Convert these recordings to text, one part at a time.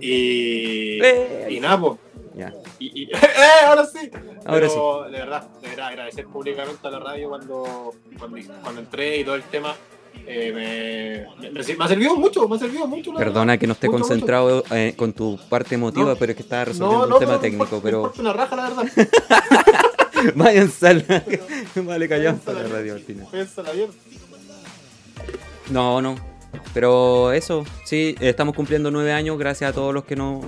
Y, Eh, y nada, pues. Ya. Y, y- ¡Eh! Ahora sí. Ahora Pero, de verdad, de verdad, agradecer públicamente a la radio cuando, cuando, cuando entré y todo el tema. eh, me, me, me ha servido mucho, me ha servido mucho. Perdona que no esté Mucho, concentrado eh, con tu parte emotiva, No. pero es que estaba resolviendo No, no, un tema no, técnico, me pero una raja, la verdad. váyanse a la... Vale, callamos la radio al final. Váyanse a la mierda. No, no. Pero eso, sí, estamos cumpliendo nueve años gracias a todos los que nos,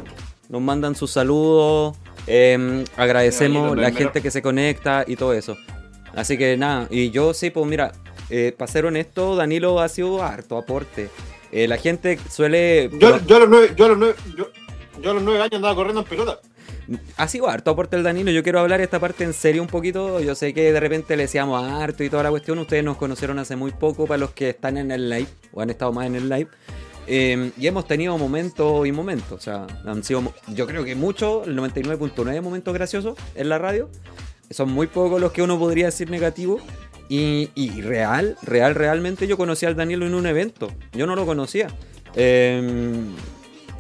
nos mandan sus saludos. eh, agradecemos la gente que se conecta y todo eso. Así que nada, y yo sí, pues mira, eh, para ser honesto, Danilo ha sido harto aporte. Eh, la gente suele... Yo, yo, a los nueve, yo, a los nueve, yo, yo a los nueve años andaba corriendo en pelota. Ha sido harto aporte el Danilo. Yo quiero hablar esta parte en serio un poquito. Yo sé que de repente le decíamos harto y toda la cuestión. Ustedes nos conocieron hace muy poco para los que están en el live o han estado más en el live. Eh, y hemos tenido momentos y momentos. O sea, han sido, yo creo que muchos, el 99.9 momentos graciosos en la radio. Son muy pocos los que uno podría decir negativo. Y, real, real, realmente yo conocí al Danilo en un evento. Yo no lo conocía. Eh,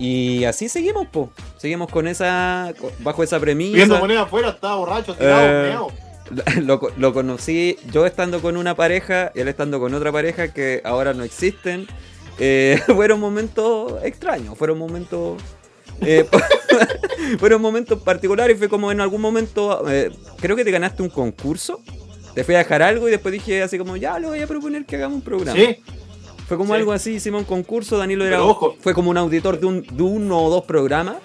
y así seguimos, po. Seguimos con esa. bajo esa premisa. Viendo moneda afuera, estaba borracho, tirado, Eh. Lo, lo conocí yo estando con una pareja y él estando con otra pareja que ahora no existen. Eh, fueron momentos extraños, fueron momentos. eh, fueron momentos particulares. Fue como en algún momento. eh, creo que te ganaste un concurso. Te fui a dejar algo y después dije así como, ya le voy a proponer que hagamos un programa. Sí, Fue como Sí. algo así, hicimos un concurso, Danilo era, ojo. fue como un auditor de, un, de uno o dos programas.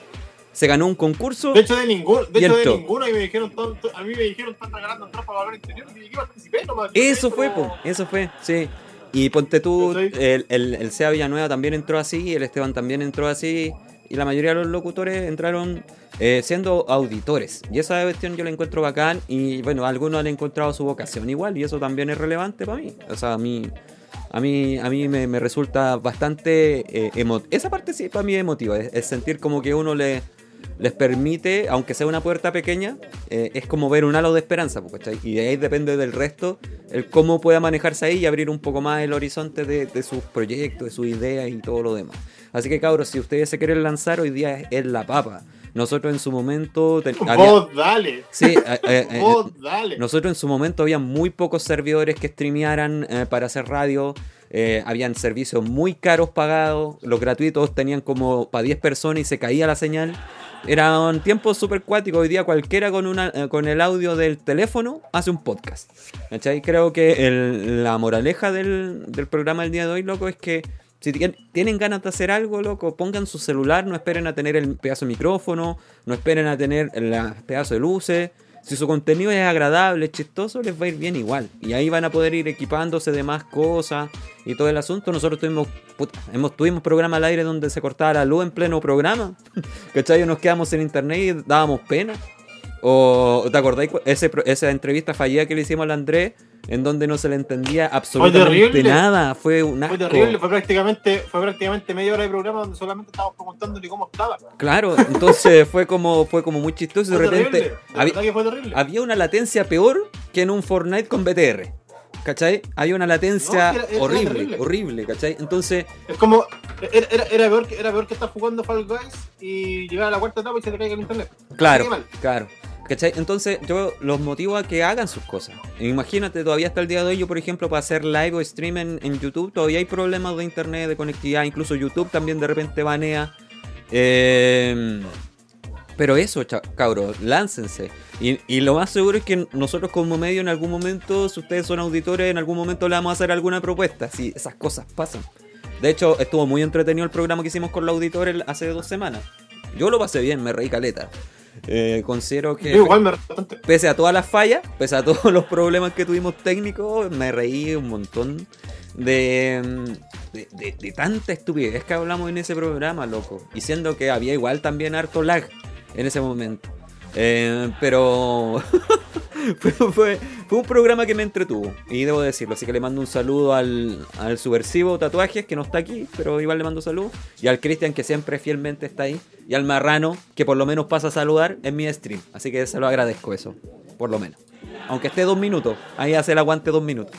Se ganó un concurso. de hecho de ninguno, de Y hecho de ninguno y me dijeron todo, a mí me dijeron están regalando entradas para valor interior y yo participé nomás. Eso fue, po, eso fue, sí. Y ponte tú, el, el, el Sea Villanueva también entró así, el Esteban también entró así, y la mayoría de los locutores entraron eh, siendo auditores. Y esa cuestión yo la encuentro bacán, y bueno, algunos han encontrado su vocación igual, y eso también es relevante para mí. O sea, a mí, a mí, a mí me, me resulta bastante eh, Esa parte sí para mí emotiva, es, es sentir como que uno le les permite, aunque sea una puerta pequeña, eh, es como ver un halo de esperanza. Y de ahí depende del resto, el cómo pueda manejarse ahí y abrir un poco más el horizonte de, de sus proyectos, de sus ideas y todo lo demás. Así que cabros, si ustedes se quieren lanzar, hoy día es la papa. Nosotros en su momento... había- Vos dale, sí, eh, eh, eh, vos dale. nosotros en su momento había muy pocos servidores que streamearan eh, para hacer radio. eh, habían servicios muy caros pagados. Los gratuitos tenían como para 10 personas y se caía la señal. Eran tiempos súper cuáticos. Hoy día cualquiera con, una, eh, con el audio del teléfono hace un podcast. ¿Cachai? Creo que el- la moraleja del, del programa del día de hoy, loco, es que si tien- tienen ganas de hacer algo, loco, pongan su celular, no esperen a tener el pedazo de micrófono, no esperen a tener el pedazo de luces. Si su contenido es agradable, chistoso, les va a ir bien igual. Y ahí van a poder ir equipándose de más cosas y todo el asunto. Nosotros tuvimos, hemos, tuvimos programa al aire donde se cortaba la luz en pleno programa. ¿Cachai? Nos quedamos en internet y dábamos pena. O ¿te acordáis ese, esa entrevista fallida que le hicimos al Andrés? En donde no se le entendía absolutamente nada. Fue un Fue terrible, fue prácticamente, fue prácticamente media hora de programa donde solamente estábamos preguntándole cómo estaba. Claro, entonces fue como, fue como muy chistoso. Fue De repente terrible, había, fue terrible. había una latencia peor que en un Fortnite con BTR. ¿Cachai? Había una latencia No, era- era horrible, horrible, ¿cachai? Entonces, Es como, era, peor que, era peor que estar jugando Fall Guys y llegar a la cuarta etapa y se te caiga el internet. claro, claro. ¿Cachai? Entonces yo los motivo a que hagan sus cosas. Imagínate, todavía hasta el día de hoy, yo por ejemplo, para hacer live o stream en, YouTube, todavía hay problemas de internet, de conectividad, incluso YouTube también de repente banea. Eh, pero eso, cabros, láncense. Y, y lo más seguro es que nosotros como medio en algún momento, si ustedes son auditores, en algún momento le vamos a hacer alguna propuesta. Si esas cosas pasan. De hecho, estuvo muy entretenido el programa que hicimos con los auditores hace dos semanas. Yo lo pasé bien, me reí caleta. Eh, considero que igual me pese a todas las fallas, pese a todos los problemas que tuvimos técnicos, me reí un montón de, de, de- de tanta estupidez que hablamos en ese programa, loco. Y siendo que había igual también harto lag en ese momento. Eh, pero fue, un programa que me entretuvo, y debo decirlo. Así que le mando un saludo al, al subversivo tatuajes, que no está aquí, pero igual le mando saludos. Y al Cristian, que siempre fielmente está ahí. Y al Marrano, que por lo menos pasa a saludar en mi stream. Así que se lo agradezco eso, por lo menos. Aunque esté dos minutos, ahí hace el aguante dos minutos.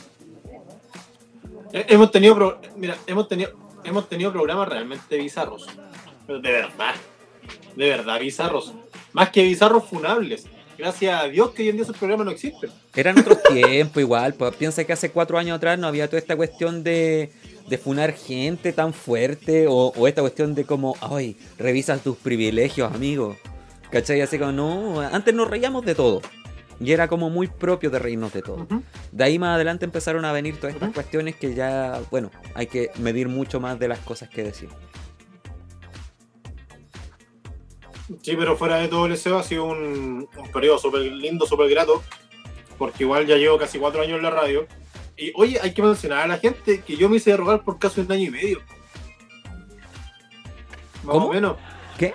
Eh, Hemos tenido, pro- mira, hemos tenido, hemos tenido programas realmente bizarros. De verdad. De verdad, bizarros. Más que bizarros funables. Gracias a Dios que hoy en día esos programas no existen. Eran otros tiempos igual, pues piensa que hace cuatro años atrás no había toda esta cuestión de, de funar gente tan fuerte o, o esta cuestión de como, ay, revisas tus privilegios, amigo. ¿Cachai? Así como, no, antes nos reíamos de todo. Y era como muy propio de reírnos de todo. De ahí más adelante empezaron a venir todas estas cuestiones que ya, bueno, hay que medir mucho más de las cosas que decir. Sí, pero fuera de todo el SEO ha sido un, un periodo súper lindo, súper grato, porque igual ya llevo casi cuatro años en la radio. Y oye, hay que mencionar a la gente que yo me hice rogar por casi un año y medio. Más ¿Cómo? o menos. ¿Qué?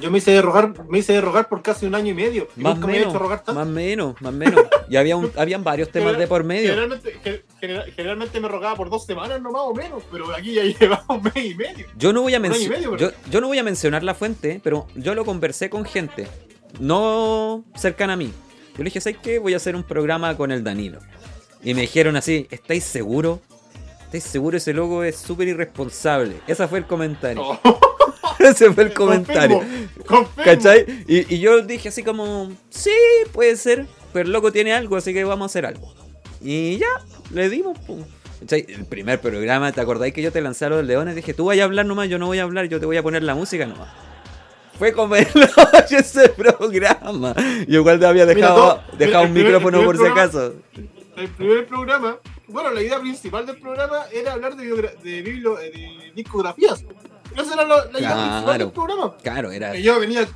Yo me hice de rogar, me hice de rogar por casi un año y medio. Y Más nunca me había menos, hecho rogar tanto. más menos, más menos. Y había un- habían varios temas de por medio. Generalmente, ge- genera- generalmente me rogaba por dos semanas, no más o menos, pero aquí ya llevaba un mes y medio. Yo no voy a mencionar. Yo, yo no voy a mencionar la fuente, pero yo lo conversé con gente. No cercana a mí. Yo le dije, ¿sabes qué? Voy a hacer un programa con el Danilo. Y me dijeron así, ¿estáis seguros? ¿Estáis seguros? Ese logo es súper irresponsable. Ese fue el comentario. Oh, Ese fue el comentario. confirmo, confirmo. ¿Cachai? Y, y yo dije así como, sí, puede ser, pero el loco tiene algo, así que vamos a hacer algo. Y ya, le dimos. pum. ¿Cachai? El primer programa, ¿te acordáis que yo te a los leones? Dije, tú vayas a hablar nomás, yo no voy a hablar, yo te voy a poner la música nomás. Fue como el ese programa. Yo igual te había Mira, dejado, dejado un primer- micrófono por si acaso. El primer programa, bueno, la idea principal del programa era hablar de, de, eh, de discografías. Esa era la, la idea Claro. del programa. Claro, era. Y yo venía,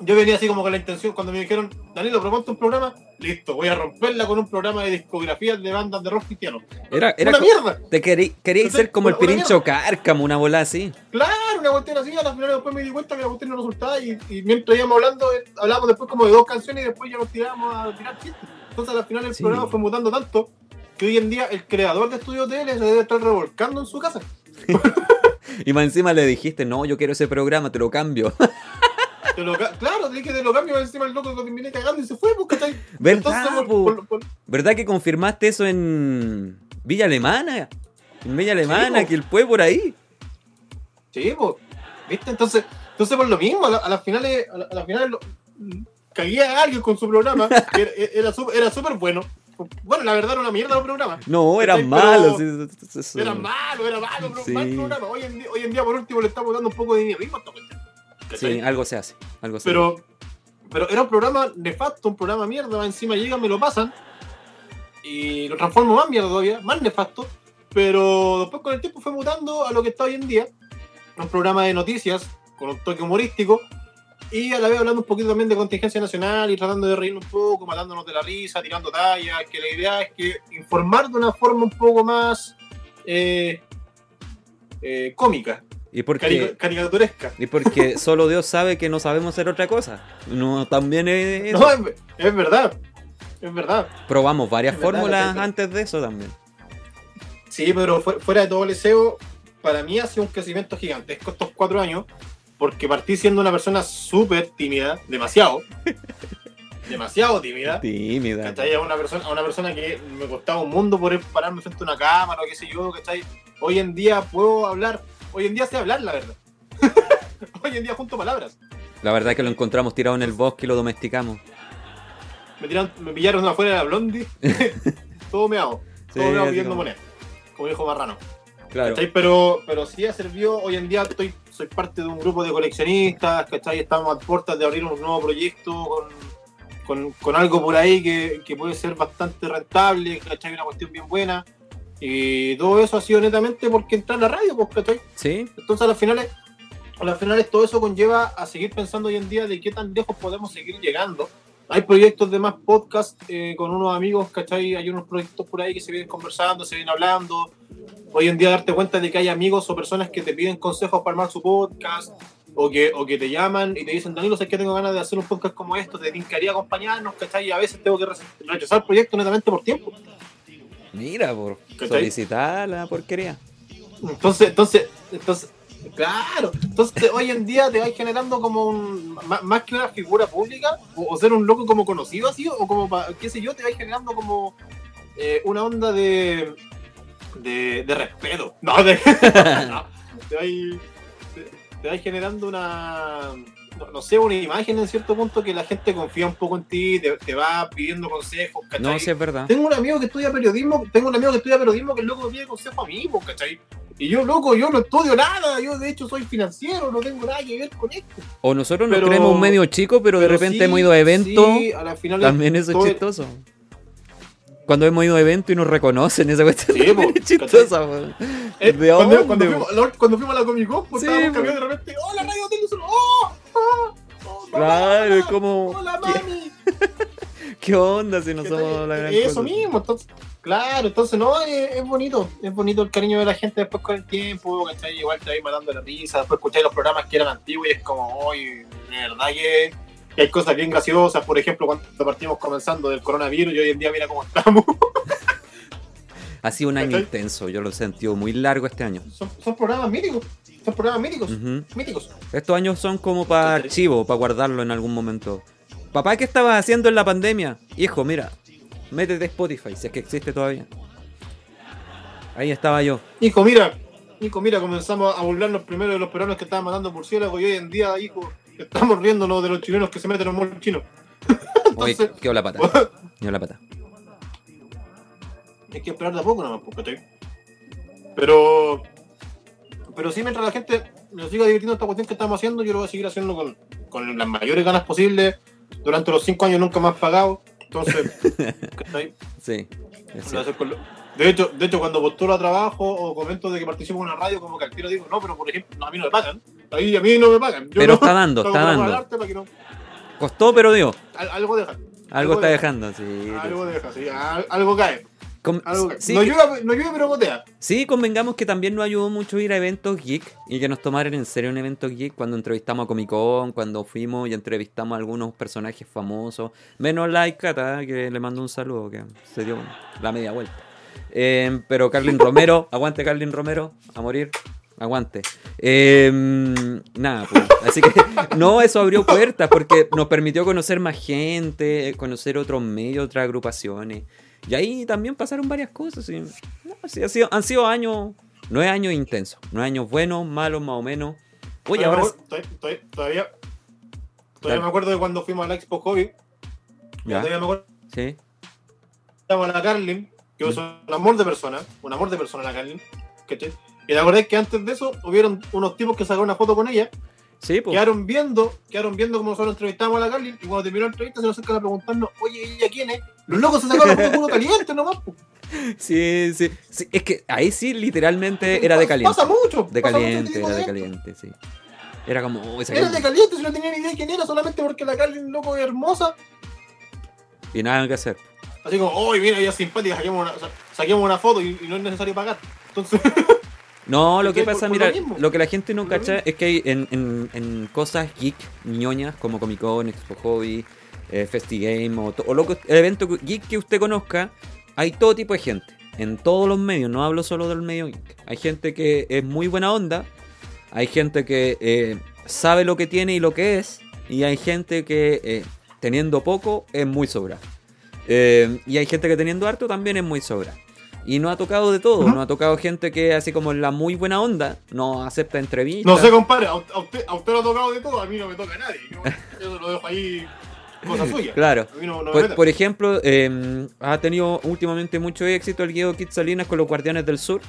yo venía así como con la intención, cuando me dijeron, Danilo, proponte un programa, listo, voy a romperla con un programa de discografías de bandas de rock cristiano. Era, era ¡Una mierda! te querí- Entonces, ser como el una- Pirincho Cárcamo, una bola así. Claro, una cuestión así, a la final después me di cuenta que la cuestión no resultaba y, y mientras íbamos hablando, eh, hablábamos después como de dos canciones y después ya nos tirábamos a tirar chistes. Entonces al final el Sí. programa fue mutando tanto que hoy en día el creador de Estudio TL se debe estar revolcando en su casa. Y más encima le dijiste, no, yo quiero ese programa, te lo cambio. Te lo claro, te dije te lo cambio encima el loco que terminé cagando y se fue, ¿cachai? ¿Verdad, Entonces, po? por- por- por- ¿Verdad que confirmaste eso en Villa Alemana? En Villa Alemana, que el pueblo por ahí. Sí, pues, ¿viste? Entonces, entonces por lo mismo, a, la- a las finales, a, la- a las finales lo- cagué a alguien con su programa, era, era súper era súper bueno. Bueno, la verdad era una mierda el programa. No, eran Pero- malos. Era malo, era malo, pero Sí. mal programa. Hoy en, día, hoy en día, por último, le estamos dando un poco de. ¿Cachai? Sí, algo se hace. Algo se pero, pero era un programa nefasto, un programa mierda. Encima llegan, me lo pasan y lo transformo más mierda todavía, más nefasto. Pero después con el tiempo fue mutando a lo que está hoy en día. Un programa de noticias con un toque humorístico y a la vez hablando un poquito también de contingencia nacional y tratando de reírnos un poco, matándonos de la risa, tirando tallas. Que la idea es que informar de una forma un poco más eh, eh, cómica, Y porque, carica- caricaturesca. y porque solo Dios sabe que no sabemos hacer otra cosa. No, también es eso. No, es, es verdad. Es verdad. Probamos varias verdad, fórmulas antes de eso también. Sí, pero fu- fuera de todo el SEO, para mí ha sido un crecimiento gigantesco estos cuatro años, porque partí siendo una persona súper tímida, demasiado. demasiado tímida. Tímida. ¿Cachai? A una, persona, a una persona que me costaba un mundo poder pararme frente a una cámara o qué sé yo, ¿cachai? Hoy en día puedo hablar, hoy en día sé hablar, la verdad. hoy en día junto palabras. La verdad que lo encontramos tirado en el bosque y lo domesticamos. Me, tiraron, me pillaron afuera de la blondie, todo meado, Sí, todo meado así pidiendo como- moneda, como dijo Marrano. Claro. ¿Cachai? Pero, pero sí ha servido, hoy en día estoy, soy parte de un grupo de coleccionistas, ¿cachai? Estamos a puertas de abrir un nuevo proyecto con, con, con algo por ahí que, que puede ser bastante rentable, ¿cachai? Una cuestión bien buena. Y todo eso ha sido netamente porque entra en la radio, pues, ¿cachai? Sí, Entonces a las finales, a las finales todo eso conlleva a seguir pensando hoy en día de qué tan lejos podemos seguir llegando. Hay proyectos de más podcast eh, con unos amigos, ¿cachai? Hay unos proyectos por ahí que se vienen conversando, se vienen hablando. Hoy en día darte cuenta de que hay amigos o personas que te piden consejos para armar su podcast o que, o que te llaman y te dicen, Danilo, sé que tengo ganas de hacer un podcast como esto, te tincaría acompañarnos, ¿cachai? Y a veces tengo que re- rechazar proyectos netamente por tiempo. mira, por ¿Cachai? solicitar la porquería. Entonces, entonces, entonces, claro, entonces hoy en día te vais generando como un, más, que una figura pública, o, ser un loco como conocido así, o como, pa- qué sé yo, te vais generando como eh, una onda de, de, de respeto. No, de, te vais, te, te vas generando una, no, no sé, una imagen en cierto punto que la gente confía un poco en ti, te, te va pidiendo consejos, ¿cachai? No, sí es verdad. Tengo un amigo que estudia periodismo, tengo un amigo que estudia periodismo que el loco me pide consejos a mí, pues, ¿cachai? Y yo, loco, yo no estudio nada, yo de hecho soy financiero, no tengo nada que ver con esto. O nosotros nos creemos un medio chico, pero, de repente sí, hemos ido a eventos. sí, a la final También eso es chistoso. Cuando hemos ido a eventos y nos reconocen, esa cuestión Sí, es chistosa. Eh, ¿De cuando, dónde, cuando fuimos, la- cuando fuimos a la Comic Con, pues Sí, estábamos de repente, ¡Hola, Radio ¡Oh! ¡Oh! ¡Oh! Claro, es como- ¡Hola, mami! ¿Qué onda si no ¿Qué somos la gran Eso cosa? mismo, entonces, claro, entonces no, es, es bonito, es bonito el cariño de la gente después con el tiempo, ¿cachai? Igual te vais matando la risa, después escucháis los programas que eran antiguos y es como, oye, de verdad que, que hay cosas bien graciosas, por ejemplo, cuando partimos comenzando del coronavirus y hoy en día mira cómo estamos, Ha sido un año intenso, yo lo he sentido muy largo este año. son, son programas míticos, son programas míticos, míticos. Estos años son como para archivo, para guardarlo en algún momento. Papá, ¿qué estabas haciendo en la pandemia? Hijo, mira, métete Spotify, si es que existe todavía. Ahí estaba yo. Hijo, mira, hijo, mira, comenzamos a burlarnos primero de los peruanos que estaban matando murciélagos y hoy en día, hijo, estamos riéndonos de los chilenos que se meten en un mall chino. Oye, quedó la pata. Quedó la pata. Hay que esperar de a poco nomás, pues, ¿cachai? Pero. Pero sí, mientras la gente nos siga divirtiendo esta cuestión que estamos haciendo, yo lo voy a seguir haciendo con, con las mayores ganas posibles. Durante los cinco años nunca más pagado. Entonces, ¿cachai? Sí. De hecho, de hecho, cuando postulo a trabajo o comento de que participo en una radio, como que al tiro digo, no, pero por ejemplo, no, a mí no me pagan. Ahí a mí no me pagan. Yo Pero no- está dando, está dando. no- Costó, pero dio. al- algo deja. Algo está deja. dejando, sí. Algo deja, sí. al- Algo cae. Cae. sí, No, llueve, no llueve, pero gotea. sí, convengamos que también nos ayudó mucho ir a eventos geek y que nos tomaran en serio un evento geek cuando entrevistamos a Comic Con, cuando fuimos y entrevistamos a algunos personajes famosos. Menos Like Cata, que le mando un saludo, que se dio la media vuelta. Eh, pero Carlin Romero, aguante Carlin Romero, a morir. Aguante. Eh, nada, pues. Así que no, eso abrió puertas porque nos permitió conocer más gente, conocer otros medios, otras agrupaciones. Y ahí también pasaron varias cosas. y, no, sí, ha sido- han sido años, nueve años intensos, nueve años buenos, malos más o menos. Oye, ahora todavía, todavía, me acuerdo de cuando fuimos a la Expo Hobby. Ya. Todavía me acuerdo sí, que a la Carlin, que es un amor de persona, un amor de persona la Carlin. Y te acordás que antes de eso hubieron unos tipos que sacaron una foto con ella, sí, pues. quedaron viendo, quedaron viendo cómo nosotros entrevistamos a la Carlin, y cuando terminó la entrevista se nos acercan a preguntarnos, oye, ¿ella quién es? Los locos se sacaron foto puro caliente nomás. po. Sí, sí, sí. Es que ahí sí, literalmente era de caliente. Pasa mucho. De pasa caliente, era de caliente, sí. Era como, oh, esa Era de caliente. si no tenía ni idea de quién era, solamente porque la Carlin, loco, es hermosa. Y nada que hacer. Así como, oye, mira, ella es simpática, saquemos una, sa- saquemos una foto y, y no es necesario pagar. Entonces, No, lo que pasa, Por- por mira, lo que la gente no cacha es que hay en, en- en cosas geek, ñoñas, como Comic Con, Expo Hobby, eh, FestiGame, o, o lo que- el evento geek que usted conozca, hay todo tipo de gente. En todos los medios, no hablo solo del medio geek. Hay gente que es muy buena onda, hay gente que eh, sabe lo que tiene y lo que es, y hay gente que eh, teniendo poco es muy sobra. Eh, y hay gente que teniendo harto también es muy sobra. Y no ha tocado de todo, no ha tocado gente que así como en la muy buena onda, no acepta entrevistas. no sé, compadre, a, usted, a usted lo ha tocado de todo, a mí no me toca a nadie. Yo, lo dejo ahí, cosa suya. Claro. No, no Por, ejemplo, eh, ha tenido últimamente mucho éxito el Guido Kid Salinas con los Guardianes del Sur.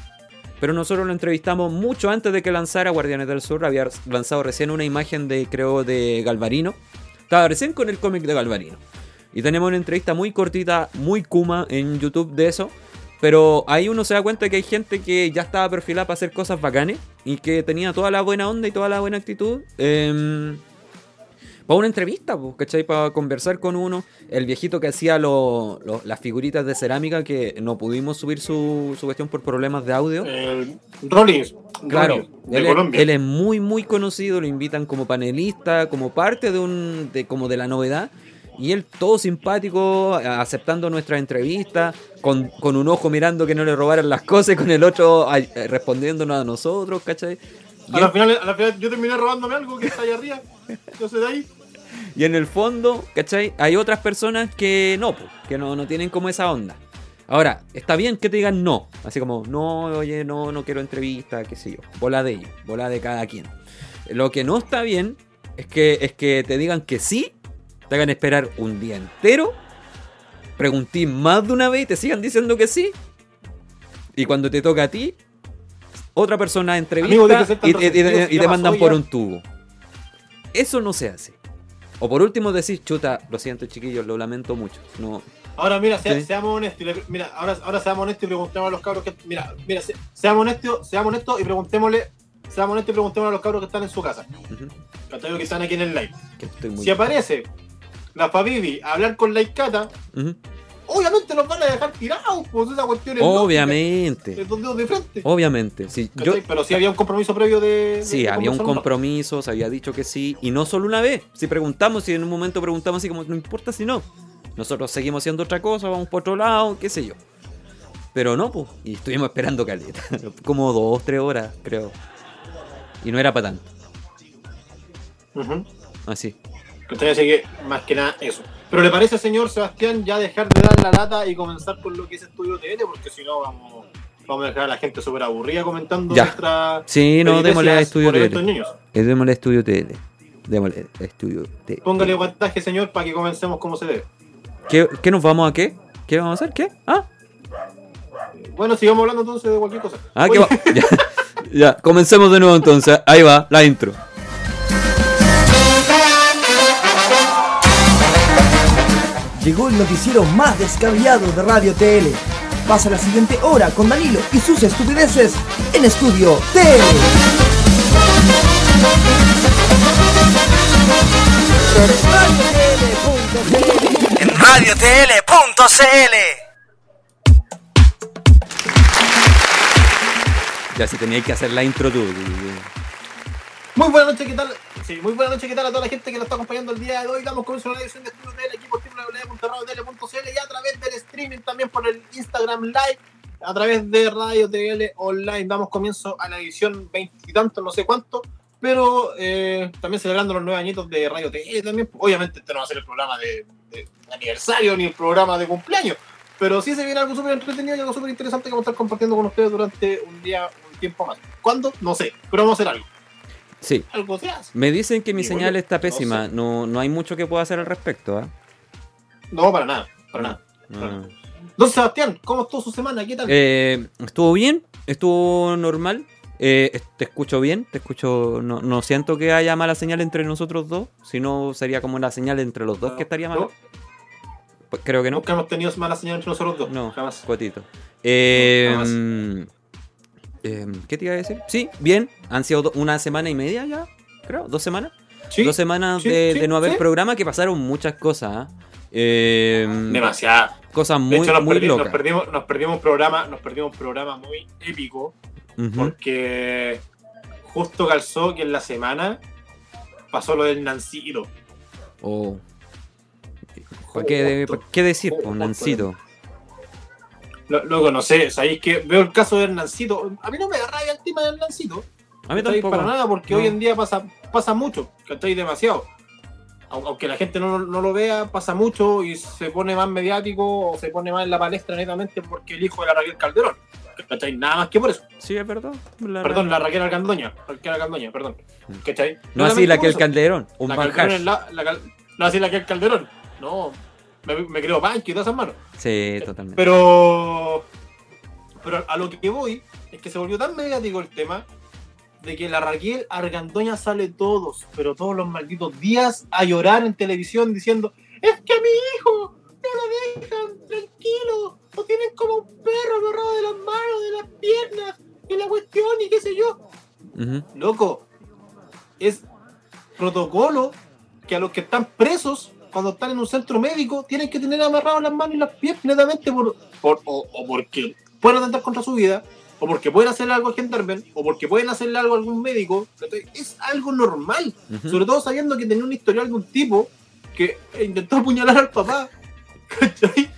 Pero nosotros lo entrevistamos mucho antes de que lanzara Guardianes del Sur. Había lanzado recién una imagen de, creo, de Galvarino. Estaba recién con el cómic de Galvarino. Y tenemos una entrevista muy cortita, muy kuma en YouTube de eso. Pero ahí uno se da cuenta que hay gente que ya estaba perfilada para hacer cosas bacanes. Y que tenía toda la buena onda y toda la buena actitud. em, para una entrevista, pues, ¿cachai? Para conversar con uno. El viejito que hacía lo- lo- las figuritas de cerámica que no pudimos subir su, su cuestión por problemas de audio. Rollins, Claro, Rollins, de él, Colombia. él es muy muy conocido, lo invitan como panelista, como parte de un de como de la novedad y él todo simpático, a- aceptando nuestra entrevista, con, con un ojo mirando que no le robaran las cosas y con el otro ay, eh, respondiéndonos a nosotros, ¿cachai? Y a, la final, a la final yo terminé robándome algo que está ahí arriba. Entonces de ahí. Y en el fondo, ¿cachai? Hay otras personas que no, po, que no, no tienen como esa onda. Ahora, está bien que te digan no. Así como, no, oye, no, no quiero entrevista, qué sé yo. Bola de ellos, bola de cada quien. Lo que no está bien es que, es que te digan que sí, te hagan esperar un día entero, preguntí más de una vez y te sigan diciendo que sí. Y cuando te toca a ti, otra persona entrevista y, te- y y ya te mandan por ya. un tubo. Eso no se hace. O por último decís, chuta, lo siento chiquillos, lo lamento mucho. No, Ahora, mira, Sí. seamos honestos. y le- Mira, ahora, ahora seamos honestos y preguntemos a los cabros que. Mira, mira, se- seamos honestos, seamos honestos y preguntémosle. Seamos honestos y preguntémosle a los cabros que están en su casa. ujú, ¿Cachai? Que están aquí en el live. que estoy muy... Si aparece la Fabibi a hablar con la Icata, Ujú. obviamente los van a dejar tirados, pues esa cuestión es lógica, Obviamente, de dos dedos de frente. obviamente. Sí. Pero sí había un compromiso previo de. de- Sí, de había un compromiso, se había dicho que sí, y no solo una vez. Si preguntamos, si en un momento preguntamos así como, no importa si no. Nosotros seguimos haciendo otra cosa, vamos por otro lado, qué sé yo. Pero no, pues, y estuvimos esperando caleta. como dos, tres horas, creo. Y no era para tanto, así. Así que, más que nada, eso. Pero le parece, señor Sebastián, ya dejar de dar la lata y comenzar con lo que es Estudio TN, porque si no, vamos, vamos a dejar a la gente súper aburrida comentando Ya. nuestra. Sí, no, démosle a Estudio. Eh, Démosle a Estudio TL. Démosle a Estudio TL. Póngale guantaje, señor, para que comencemos como se debe. ¿Qué, ¿Qué nos vamos a qué? ¿Qué vamos a hacer? ¿Qué? Ah, Bueno, sigamos hablando entonces de cualquier cosa. ah, Oye, ¿qué va? Ya, ya, comencemos de nuevo entonces. Ahí va, la intro. Llegó el noticiero más descabellado de Radio TL. Pasa la siguiente hora con Danilo y sus estupideces en Estudio TL. en radiotl.cl. Ya, si teníais que hacer la intro tú. Muy buenas noches, ¿qué tal? Sí, muy buenas noches, ¿qué tal a toda la gente que nos está acompañando el día de hoy? Damos comienzo a la edición de Estudio TL aquí por www.radiotl.cl y a través del streaming también por el Instagram Live, a través de Radio TL Online. Damos comienzo a la edición veintitantos, no sé cuánto, pero eh, también celebrando los nueve añitos de Radio TL también. Obviamente este no va a ser el programa de, de aniversario ni el programa de cumpleaños, pero sí se viene algo súper entretenido y algo súper interesante que vamos a estar compartiendo con ustedes durante un día, un tiempo más. ¿Cuándo? No sé, pero vamos a hacer algo. Sí. Algo se hace. Me dicen que mi Y bueno, señal está no pésima. sé. No, no hay mucho que pueda hacer al respecto. ¿ah? No, para nada, para nada. Ah. Don Sebastián, ¿cómo estuvo su semana? ¿Qué tal? Eh, estuvo bien, estuvo normal. Eh, te escucho bien, te escucho. No, no siento que haya mala señal entre nosotros dos. Si no, sería como la señal entre los dos que estaría No, mal. Pues creo que no. Nunca hemos tenido mala señal entre nosotros dos. No, jamás. Eh, jamás. mm, eh, ¿Qué te iba a decir? Sí, bien. Han sido do- una semana y media ya, creo. ¿Dos semanas? Sí, Dos semanas sí, de, sí, de no haber programa que pasaron muchas cosas. ¿ah? Eh, demasiado. cosas De muy, hecho, nos, muy perdi- nos locas. perdimos, nos perdimos un programa, nos perdimos un programa muy épico porque justo calzó que en la semana pasó lo del Nancito. Oh. ¿Para qué, qué decir, pues, Nancito? Luego, no sé, sabéis que veo el caso del Nancito. A mí no me da rabia el tema del Nancito. A mí tampoco. Para nada, porque No. hoy en día pasa, pasa mucho, ¿cachai? Demasiado. Au- Aunque la gente no, no lo vea, pasa mucho y se pone más mediático o se pone más en la palestra netamente porque el hijo de la Raquel Calderón. ¿Cachai? Nada más que por eso. Sí, es verdad. La- Perdón, la Raquel Alcandoña. Raquel Alcandoña, perdón. ¿Cachai? No así la que el. Calderón. Un La manjar. Calderón la, la cal- No así la que el Calderón. No. Me, me creo pancho y todas esas manos. Sí, totalmente. Pero. Pero a lo que voy es que se volvió tan mediático el tema de que la Raquel Argandoña sale todos, pero todos los malditos días a llorar en televisión diciendo: Es que a mi hijo no lo dejan tranquilo, lo tienen como un perro agarrado de las manos, de las piernas, y la cuestión, y qué sé yo. Ujú. Loco, es protocolo que a los que están presos, cuando están en un centro médico, tienen que tener amarrados las manos y las pies netamente por, por- o, o porque pueden atentar contra su vida, o porque pueden hacerle algo al gendarme, o porque pueden hacerle algo a algún médico. Es algo normal, sobre todo sabiendo que tenía un historial de un tipo que intentó apuñalar al papá. ¿cachai?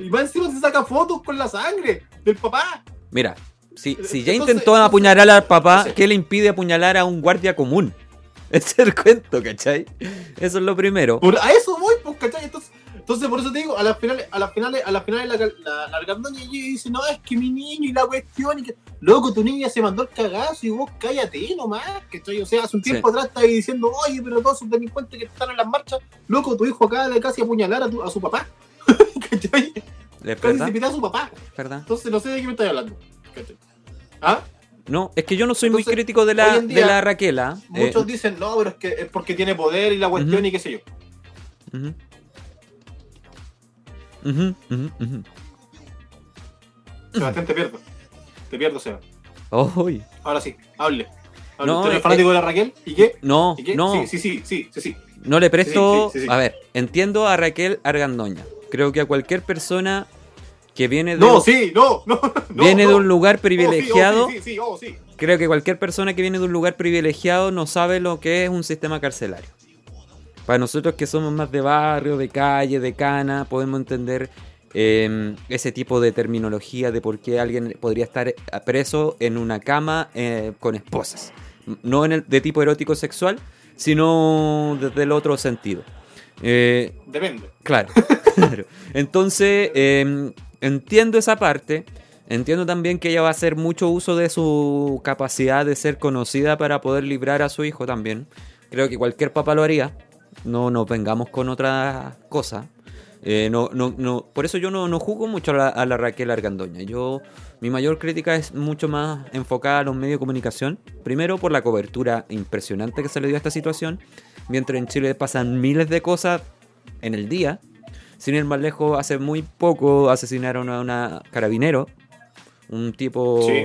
Y más encima se saca fotos con la sangre del papá. Mira, si, si Entonces- ya intentó apuñalar al papá, entonces- ¿qué le impide apuñalar a un guardia común? Ese es el cuento, ¿cachai? Eso es lo primero. Por- a eso voy, pues, ¿cachai? Entonces, Entonces, por eso te digo, a las finales, a las finales, a las finales la, la, la Argandoña y dice, no, es que mi niño y la cuestión, y que, loco, tu niña se mandó el cagazo y vos cállate nomás, ¿cachai? O sea, hace un Sí. tiempo atrás estabas diciendo, oye, pero todos esos delincuentes que están en las marchas, loco, tu hijo acaba de casi apuñalar a, tu- a su papá, ¿cachai? ¿Es Casi se pita a su papá. ¿Verdad? Entonces, no sé de qué me estás hablando, ¿cachai? ¿Ah? No, es que yo no soy muy crítico de la, día, de la Raquela. eh, Muchos dicen, no, pero es que es porque tiene poder y la cuestión y qué sé yo. Sebastián, te pierdo. Te pierdo, Seba. Uy. Ahora sí, hable. hable. No, ¿Tú eres eh, fanático de la Raquel? ¿Y qué? No, ¿Y qué? no, Sí, sí, sí, sí, sí, sí. no le presto. Sí, sí. A ver, entiendo a Raquel Argandoña. Creo que a cualquier persona que viene de, No, sí, no, no. viene no. de un lugar Oh, oh, privilegiado, sí, sí, sí, oh, sí. creo que cualquier persona que viene de un lugar privilegiado no sabe lo que es un sistema carcelario. Para nosotros que somos más de barrio, de calle, de cana, podemos entender eh, ese tipo de terminología de por qué alguien podría estar preso en una cama eh, con esposas. No en el, de tipo erótico sexual, sino desde el otro sentido. Eh, Depende. Claro, claro. Entonces, eh, entiendo esa parte. Entiendo también que ella va a hacer mucho uso de su capacidad de ser conocida para poder librar a su hijo también. Creo que cualquier papá lo haría. No nos vengamos con otra cosa. Eh, no, no, no, por eso yo no, no juzgo mucho a la, a la Raquel Argandoña. Yo, mi mayor crítica es mucho más enfocada a los medios de comunicación. Primero por la cobertura impresionante que se le dio a esta situación. Mientras en Chile pasan miles de cosas en el día. Sin ir más lejos, hace muy poco asesinaron a una carabinero. Un tipo Sí.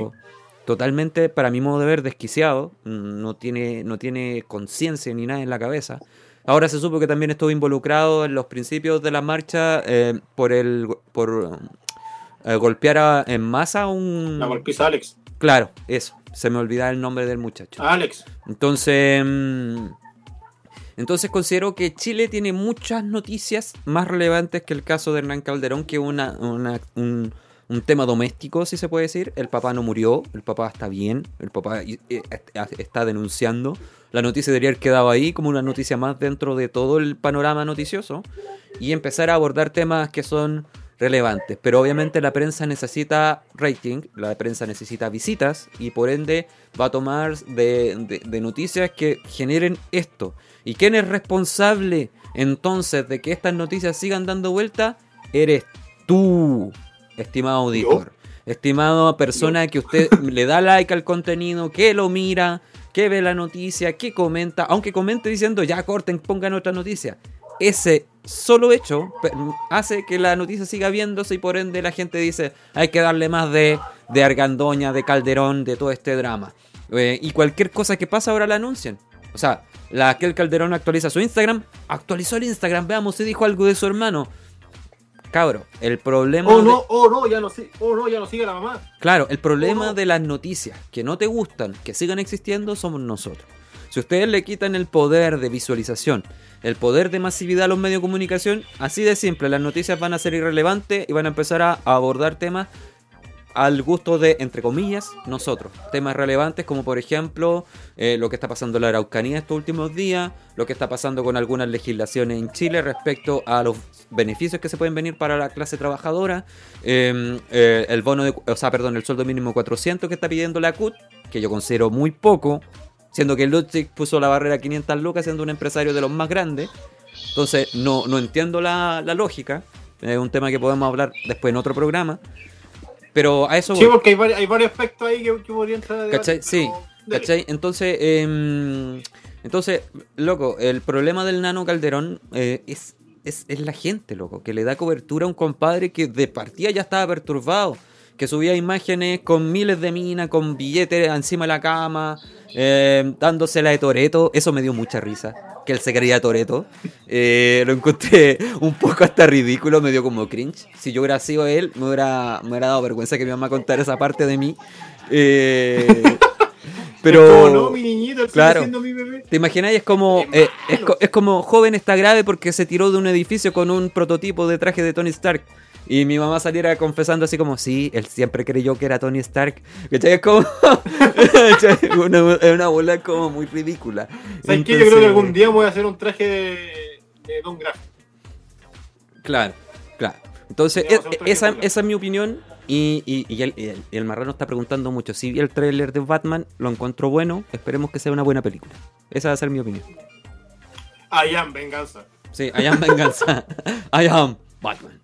totalmente, para mi modo de ver, desquiciado. No tiene, no tiene conciencia ni nada en la cabeza. Ahora se supo que también estuvo involucrado en los principios de la marcha eh, por el por eh, golpear a- en masa a un... La golpiza Alex. Claro, eso. Se me olvidaba el nombre del muchacho. Alex. Entonces, mm, entonces considero que Chile tiene muchas noticias más relevantes que el caso de Hernán Calderón, que una, una- un, un tema doméstico, si se puede decir. El papá no murió, el papá está bien, el papá eh, está denunciando. La noticia debería haber quedado ahí como una noticia más dentro de todo el panorama noticioso y empezar a abordar temas que son relevantes. Pero obviamente la prensa necesita rating, la prensa necesita visitas y por ende va a tomar de- de noticias que generen esto. ¿Y quién es responsable entonces de que estas noticias sigan dando vuelta? Eres tú, estimado auditor. Estimado persona que usted le da like al contenido, que lo mira, que ve la noticia, que comenta, aunque comente diciendo ya corten, pongan otra noticia. Ese solo hecho hace que la noticia siga viéndose y por ende la gente dice hay que darle más de, de Argandoña, de Calderón, de todo este drama. Eh, y cualquier cosa que pasa ahora la anuncian. O sea, la aquel Calderón actualiza su Instagram, actualizó el Instagram, veamos si dijo algo de su hermano. Cabro, el problema... Oh de- no, oh no, ya no, oh, no, ya no sigue la mamá. Claro, el problema Oh, no. de las noticias que no te gustan, que sigan existiendo, somos nosotros. Si ustedes le quitan el poder de visualización, el poder de masividad a los medios de comunicación, así de simple, las noticias van a ser irrelevantes y van a empezar a abordar temas al gusto de, entre comillas, nosotros. Temas relevantes como por ejemplo eh, lo que está pasando en la Araucanía estos últimos días, lo que está pasando con algunas legislaciones en Chile respecto a los beneficios que se pueden venir para la clase trabajadora, eh, eh, el bono o sea, perdón, el sueldo mínimo 400 que está pidiendo la CUT, que yo considero muy poco, siendo que Ludwig puso la barrera a 500 lucas siendo un empresario de los más grandes. Entonces, no, no entiendo la, la lógica. Es un tema que podemos hablar después en otro programa. Pero a eso Sí, voy. porque hay, vari- hay varios aspectos ahí que, que podrían entrar Sí. Entonces, em, entonces, loco, el problema del nano Calderón eh, es, es, es la gente, loco, que le da cobertura a un compadre que de partida ya estaba perturbado, que subía imágenes con miles de minas, con billetes encima de la cama, eh, dándosela de Toreto. Eso me dio mucha risa, que él se creía Toreto. Eh, lo encontré un poco hasta ridículo, me dio como cringe. Si yo hubiera sido él, me hubiera, me hubiera dado vergüenza que mi mamá contara esa parte de mí. Eh, pero... No, mi niñito, sigue claro. siendo mi bebé. ¿Te imagináis? Es como, eh, es como joven está grave porque se tiró de un edificio con un prototipo de traje de Tony Stark. Y mi mamá saliera confesando así como, sí, él siempre creyó que era Tony Stark. ¿Cachai? Es como... es una bola como muy ridícula. ¿Sabes qué? Yo creo que algún día voy a hacer un traje de, de Don Graff. Claro, claro. Entonces, es- traje esa, es mi opinión. Y, y- y el, y el- y el marrano está preguntando mucho. Si vi el tráiler de Batman, lo encuentro bueno. Esperemos que sea una buena película. Esa va a ser mi opinión. I am venganza. Sí, I am venganza. I am Batman.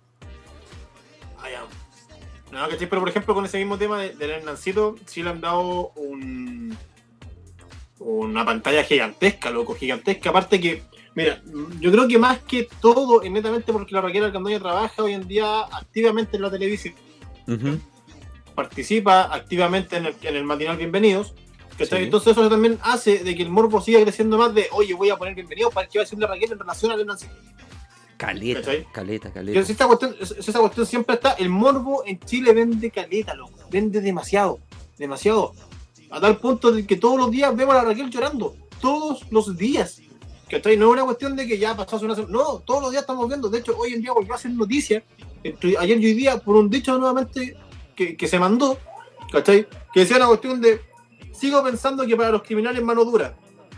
No, ¿cachai? Pero por ejemplo, con ese mismo tema de- del Hernancito, sí le han dado un, una pantalla gigantesca, loco, gigantesca. Aparte que, mira, yo creo que más que todo, es netamente porque la Raquel Alcandoña trabaja hoy en día activamente en la televisión, participa activamente en el, en el matinal Bienvenidos. Entonces eso también hace de que el morbo siga creciendo más de, oye, voy a poner bienvenidos para que va a decir la Raquel en relación al Hernancito. Caleta, ¿Cachai? caleta, caleta. si esta, cuestión, si esa cuestión siempre está, el morbo en Chile vende caleta, loco. Vende demasiado, demasiado. A tal punto de que todos los días vemos a la Raquel llorando. Todos los días. ¿Cachai? No es una cuestión de que ya pasó hace una semana. No, todos los días estamos viendo. De hecho, hoy en día volvió a hacer noticia. entre Ayer y hoy día, por un dicho nuevamente que, que se mandó. ¿Cachai? Que decía una cuestión de. Sigo pensando que para los criminales mano dura.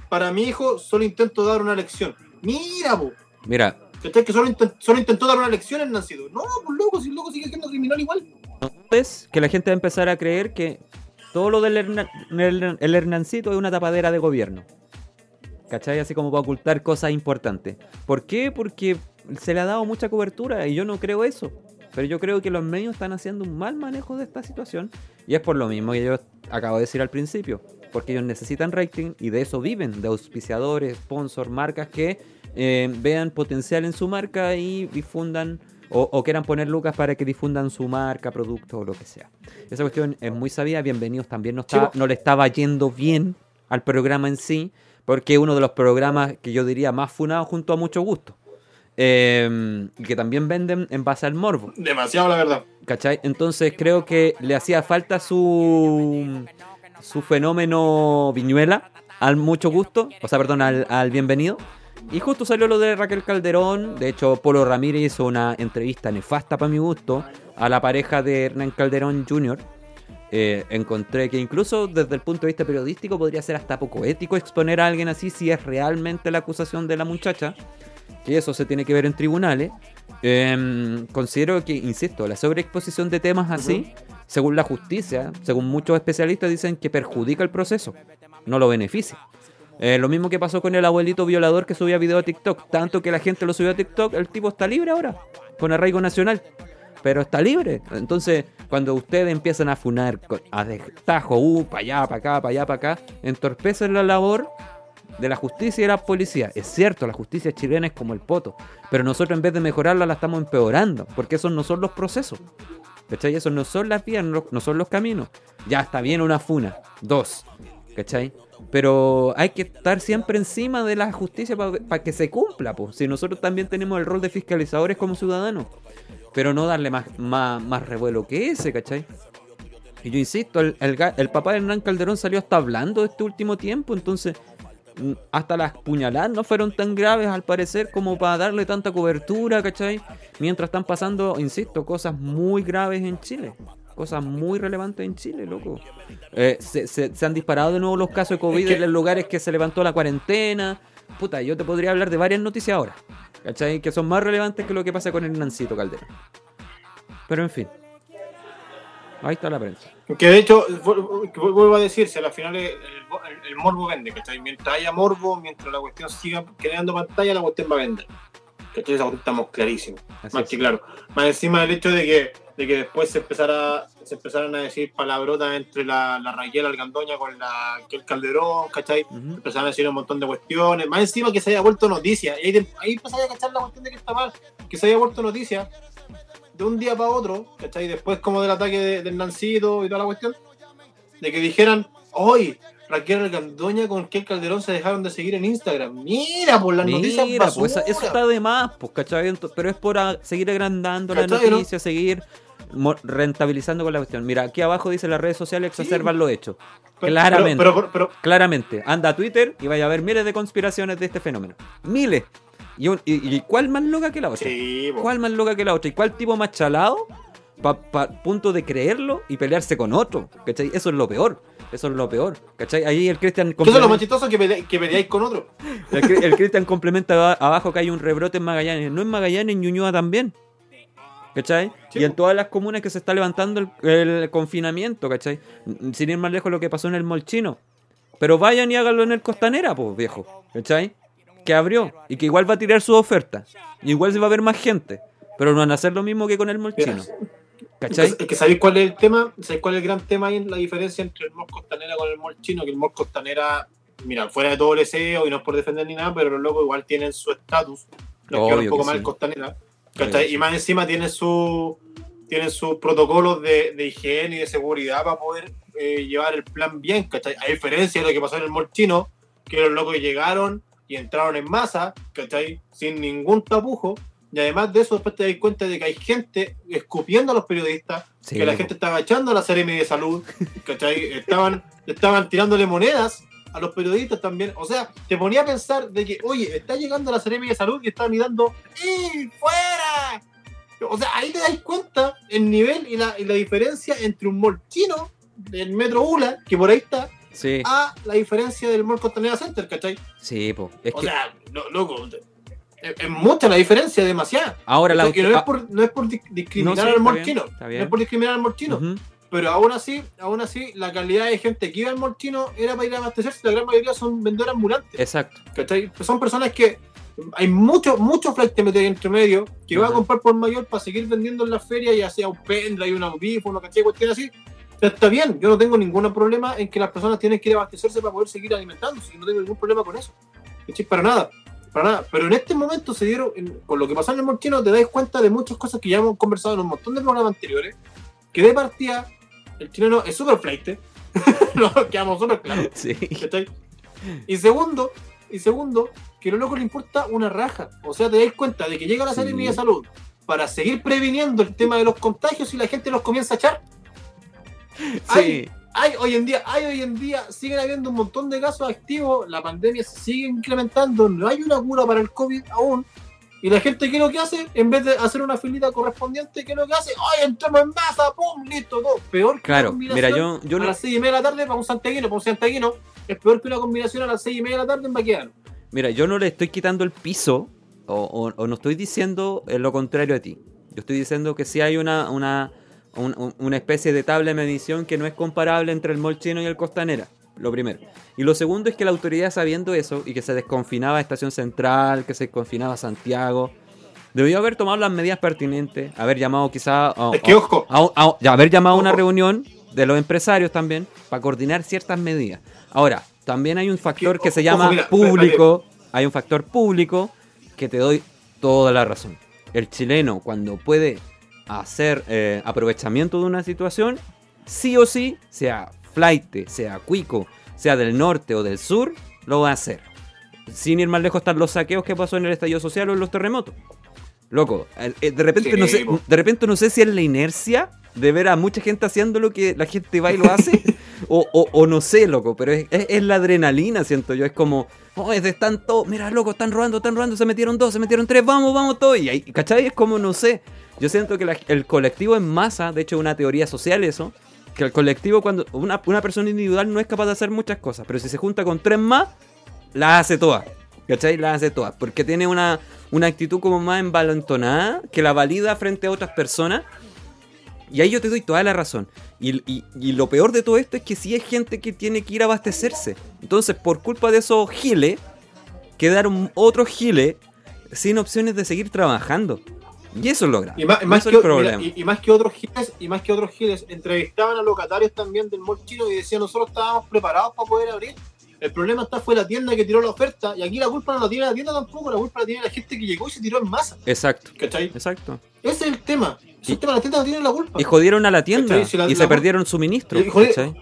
Para mi hijo solo intento dar una lección. Mira, po. Mira, ¿Cachai? Que solo, intent- solo intentó dar una lección en nacido. No, pues loco, si el loco sigue siendo criminal igual. es que la gente va a empezar a creer que todo lo del Herna- el, el Hernancito es una tapadera de gobierno. ¿Cachai? Así como para ocultar cosas importantes. ¿Por qué? Porque se le ha dado mucha cobertura y yo no creo eso. Pero yo creo que los medios están haciendo un mal manejo de esta situación. Y es por lo mismo que yo acabo de decir al principio. Porque ellos necesitan rating y de eso viven. De auspiciadores, sponsors, marcas que eh, vean potencial en su marca y difundan o, o quieran poner lucas para que difundan su marca, producto o lo que sea. Esa cuestión es muy sabia. Bienvenidos también no, po. no le estaba yendo bien al programa en sí, porque es uno de los programas que yo diría más funados junto a mucho gusto. Eh, y que también venden en base al morbo. Demasiado, la verdad. ¿Cachai? Entonces creo que le hacía falta su, su fenómeno viñuela al mucho gusto, o sea, perdón, al, al bienvenido. Y justo salió lo de Raquel Calderón. De hecho, Polo Ramírez hizo una entrevista nefasta para mi gusto a la pareja de Hernán Calderón Jr. Eh, encontré que incluso desde el punto de vista periodístico podría ser hasta poco ético exponer a alguien así si es realmente la acusación de la muchacha. Que eso se tiene que ver en tribunales. Em, considero que, insisto, la sobreexposición de temas así, según la justicia, según muchos especialistas, dicen que perjudica el proceso, no lo beneficia. Eh, lo mismo que pasó con el abuelito violador que subía video a TikTok. Tanto que la gente lo subió a TikTok, el tipo está libre ahora, con arraigo nacional. Pero está libre. Entonces, cuando ustedes empiezan a funar a destajo, uh, para allá, para acá, para allá, para acá, entorpecen la labor de la justicia y de la policía. Es cierto, la justicia chilena es como el poto. Pero nosotros en vez de mejorarla la estamos empeorando. Porque esos no son los procesos. ¿Cachai? Esos no son las vías, no, no son los caminos. Ya está bien una funa. Dos. ¿Cachai? Pero hay que estar siempre encima de la justicia para que se cumpla. Pues. Si nosotros también tenemos el rol de fiscalizadores como ciudadanos. Pero no darle más, más, más revuelo que ese, ¿cachai? Y yo insisto, el, el, papá de Hernán Calderón salió hasta hablando este último tiempo, entonces mm, hasta las puñaladas no fueron tan graves al parecer como para darle tanta cobertura, ¿cachai? Mientras están pasando, insisto, cosas muy graves en Chile. Cosas muy relevantes en Chile, loco. Eh, se, se- se han disparado de nuevo los casos de COVID Es que- en los lugares que se levantó la cuarentena. Puta, yo te podría hablar de varias noticias ahora. ¿Cachai? Que son más relevantes que lo que pasa con el Nancito Calderón. Pero en fin. Ahí está la prensa. Que de hecho, vu- vu- vuelvo a decir, si al final el, el- el morbo vende, ¿cachai? Mientras haya morbo, mientras la cuestión siga creando pantalla, la cuestión va a vender. ¿Cachai? Esa estamos clarísimos. Así más es. que claro. Más encima del hecho de que, de que después se empezara, se empezaran a decir palabrotas entre la, la Raquel Algandoña con la el Calderón, ¿cachai? Ujú. Empezaron a decir un montón de cuestiones. Más encima que se haya vuelto noticia. Y ahí, ahí empezáis a cachar la cuestión de que está mal. Que se haya vuelto noticia de un día para otro, ¿cachai? Después como del ataque de- del Nancito y toda la cuestión. De que dijeran, hoy Raquel Algandoña con Kel Calderón se dejaron de seguir en Instagram. Mira, por las noticias Mira, basura. pues eso, está de más, pues, ¿cachai? Pero es por seguir agrandando la ¿Cachai, no? noticia, seguir rentabilizando con la cuestión. Mira, aquí abajo dice las redes sociales exacerban los hechos. Pero- claramente. Pero, pero, pero, Claramente. Anda a Twitter y vaya a ver miles de conspiraciones de este fenómeno. Miles. ¿Y, un- y- y cuál más loca que la otra? sí. ¿Cuál más loca que la otra? ¿Y cuál tipo más chalado? Pa, pa- punto de creerlo y pelearse con otro. ¿Cachai? Eso es lo peor. Eso es lo peor. ¿Cachai? Ahí el Cristian Eso es lo más complementa, chistoso que, pele- que peleáis con otro. el, el Cristian complementa aba- abajo que hay un rebrote en Magallanes. No en Magallanes, en Ñuñoa también. ¿Cachai? Sí, y en todas las comunas que se está levantando el, el confinamiento, ¿cachai? Sin ir más lejos lo que pasó en el Molchino. Pero vayan y háganlo en el Costanera, pues, viejo. ¿Cachai? Que abrió y que igual va a tirar su oferta. Igual se va a ver más gente. Pero no van a hacer lo mismo que con el Molchino. ¿Cachai? Es que sabéis cuál es el tema, sabéis cuál es el gran tema ahí en la diferencia entre el mall costanera con el mall chino, que el mall costanera, mira, fuera de todo el SEO y no es por defender ni nada, pero los locos igual tienen su estatus, los que un poco que más sí. el costanera, ¿cachai? sí. Y más encima tienen su tienen sus protocolos de, de higiene y de seguridad para poder eh, llevar el plan bien, ¿cachai? A diferencia de lo que pasó en el mall chino, que los locos llegaron y entraron en masa, ¿cachai? Sin ningún tapujo. Y además de eso, después te das cuenta de que hay gente escupiendo a los periodistas, Sí, que la gente estaba echando a la Seremi de salud, ¿cachai? Estaban, estaban tirándole monedas a los periodistas también. O sea, te ponía a pensar de que, oye, está llegando la Seremi de salud y están mirando, ¡y fuera! O sea, ahí te das cuenta el nivel y la, y la diferencia entre un mall chino del metro Ula, que por ahí está, Sí, a la diferencia del mall Costanera Center, ¿cachai? sí, po. Es O que sea, lo- loco, es, mucha la diferencia, demasiada. ahora la O sea, que no, es ah, por, no es por dis- discriminar No, sí, al está mall bien, chino, está no es por discriminar al mall chino, ujú. Pero aún así, aún así, la calidad de gente que iba al mall chino era para ir a abastecerse, la gran mayoría son vendedores ambulantes, Exacto. ¿cachai? Son personas que hay mucho, mucho flight meter entre medio que va a comprar por mayor para seguir vendiendo en la feria, ya sea un pendrive, un audífono, ¿cachai? Cuestión así. Está bien, yo no tengo ningún problema en que las personas tienen que ir a abastecerse para poder seguir alimentándose, yo no tengo ningún problema con eso. ¿Cachai? Para nada, para nada. Pero en este momento se dieron, en- con lo que pasó en el Molchino, te das cuenta de muchas cosas que ya hemos conversado en un montón de programas anteriores, que de partida el chileno es súper flight, no, quedamos súper. Sí. ¿cachai? Y segundo, y segundo, que a lo loco le importa una raja. O sea, te das cuenta de que llega la Sí. Seremi de Salud para seguir previniendo el tema de los contagios y la gente los comienza a echar. Sí. Hay hoy en día, hay hoy en día, siguen habiendo un montón de casos activos, la pandemia se sigue incrementando, no hay una cura para el COVID aún. Y la gente, ¿qué es lo que hace? En vez de hacer una filita correspondiente, ¿qué es lo que hace? ¡Ay, entramos en masa! ¡Pum! ¡Listo! Todo. Peor que Claro, una combinación mira, yo, yo a no- las 6 y media de la tarde para un santiaguino, para un santiaguino, es peor que una combinación a las 6 y media de la tarde en Baqueano. Mira, yo no le estoy quitando el piso o, o- o no estoy diciendo eh, lo contrario a ti. Yo estoy diciendo que sí hay una, una, un- un- una especie de tabla de medición que no es comparable entre el mall chino y el costanera. Lo primero. Y lo segundo es que la autoridad sabiendo eso y que se desconfinaba Estación Central, que se desconfinaba Santiago, debió haber tomado las medidas pertinentes, haber llamado quizá a, Es que, ojo, a- a- ya haber llamado a una reunión de los empresarios también para coordinar ciertas medidas. Ahora, también hay un factor que, se llama mira, público, hay un factor público que te doy toda la razón. El chileno cuando puede hacer eh, aprovechamiento de una situación, sí o sí, sea flight, sea cuico, sea del norte o del sur, lo va a hacer. Sin ir más lejos están los saqueos que pasó en el estallido social o en los terremotos. Loco, eh, de repente Sí, no sé, de repente no sé si es la inercia de ver a mucha gente haciendo lo que la gente va y lo hace, o, o- o no sé, loco, pero es, es- es la adrenalina, siento yo, es como, oh, es de todos, mira, loco, están robando, están robando, se metieron dos, se metieron tres, vamos, vamos todos, y ahí, ¿cachai? Es como, no sé, yo siento que la- el colectivo en masa, de hecho es una teoría social eso, que el colectivo cuando una, una persona individual no es capaz de hacer muchas cosas, pero si se junta con tres más, las hace todas. ¿Cachai? Las hace todas. Porque tiene una, una actitud como más envalentonada que la valida frente a otras personas. Y ahí yo te doy toda la razón. Y, y- lo peor de todo esto es que si hay gente que tiene que ir a abastecerse. Entonces, por culpa de esos giles, quedaron otros giles sin opciones de seguir trabajando. Y eso es lo grave. y más, que, es el mira, problema. y, y más que otros giles, y más que otros giles, entrevistaban a locatarios también del mall chino y decían nosotros estábamos preparados para poder abrir. El problema está fue la tienda que tiró la oferta, y aquí la culpa no la tiene la tienda tampoco, la culpa la tiene la gente que llegó y se tiró en masa. Exacto, ¿Cachai? exacto. Ese es el tema. Ese Y- tema, la tienda no tiene la culpa. Y jodieron a la tienda. ¿Cachai? Si la- y la- se perdieron suministro. Y jodi- ¿cachai?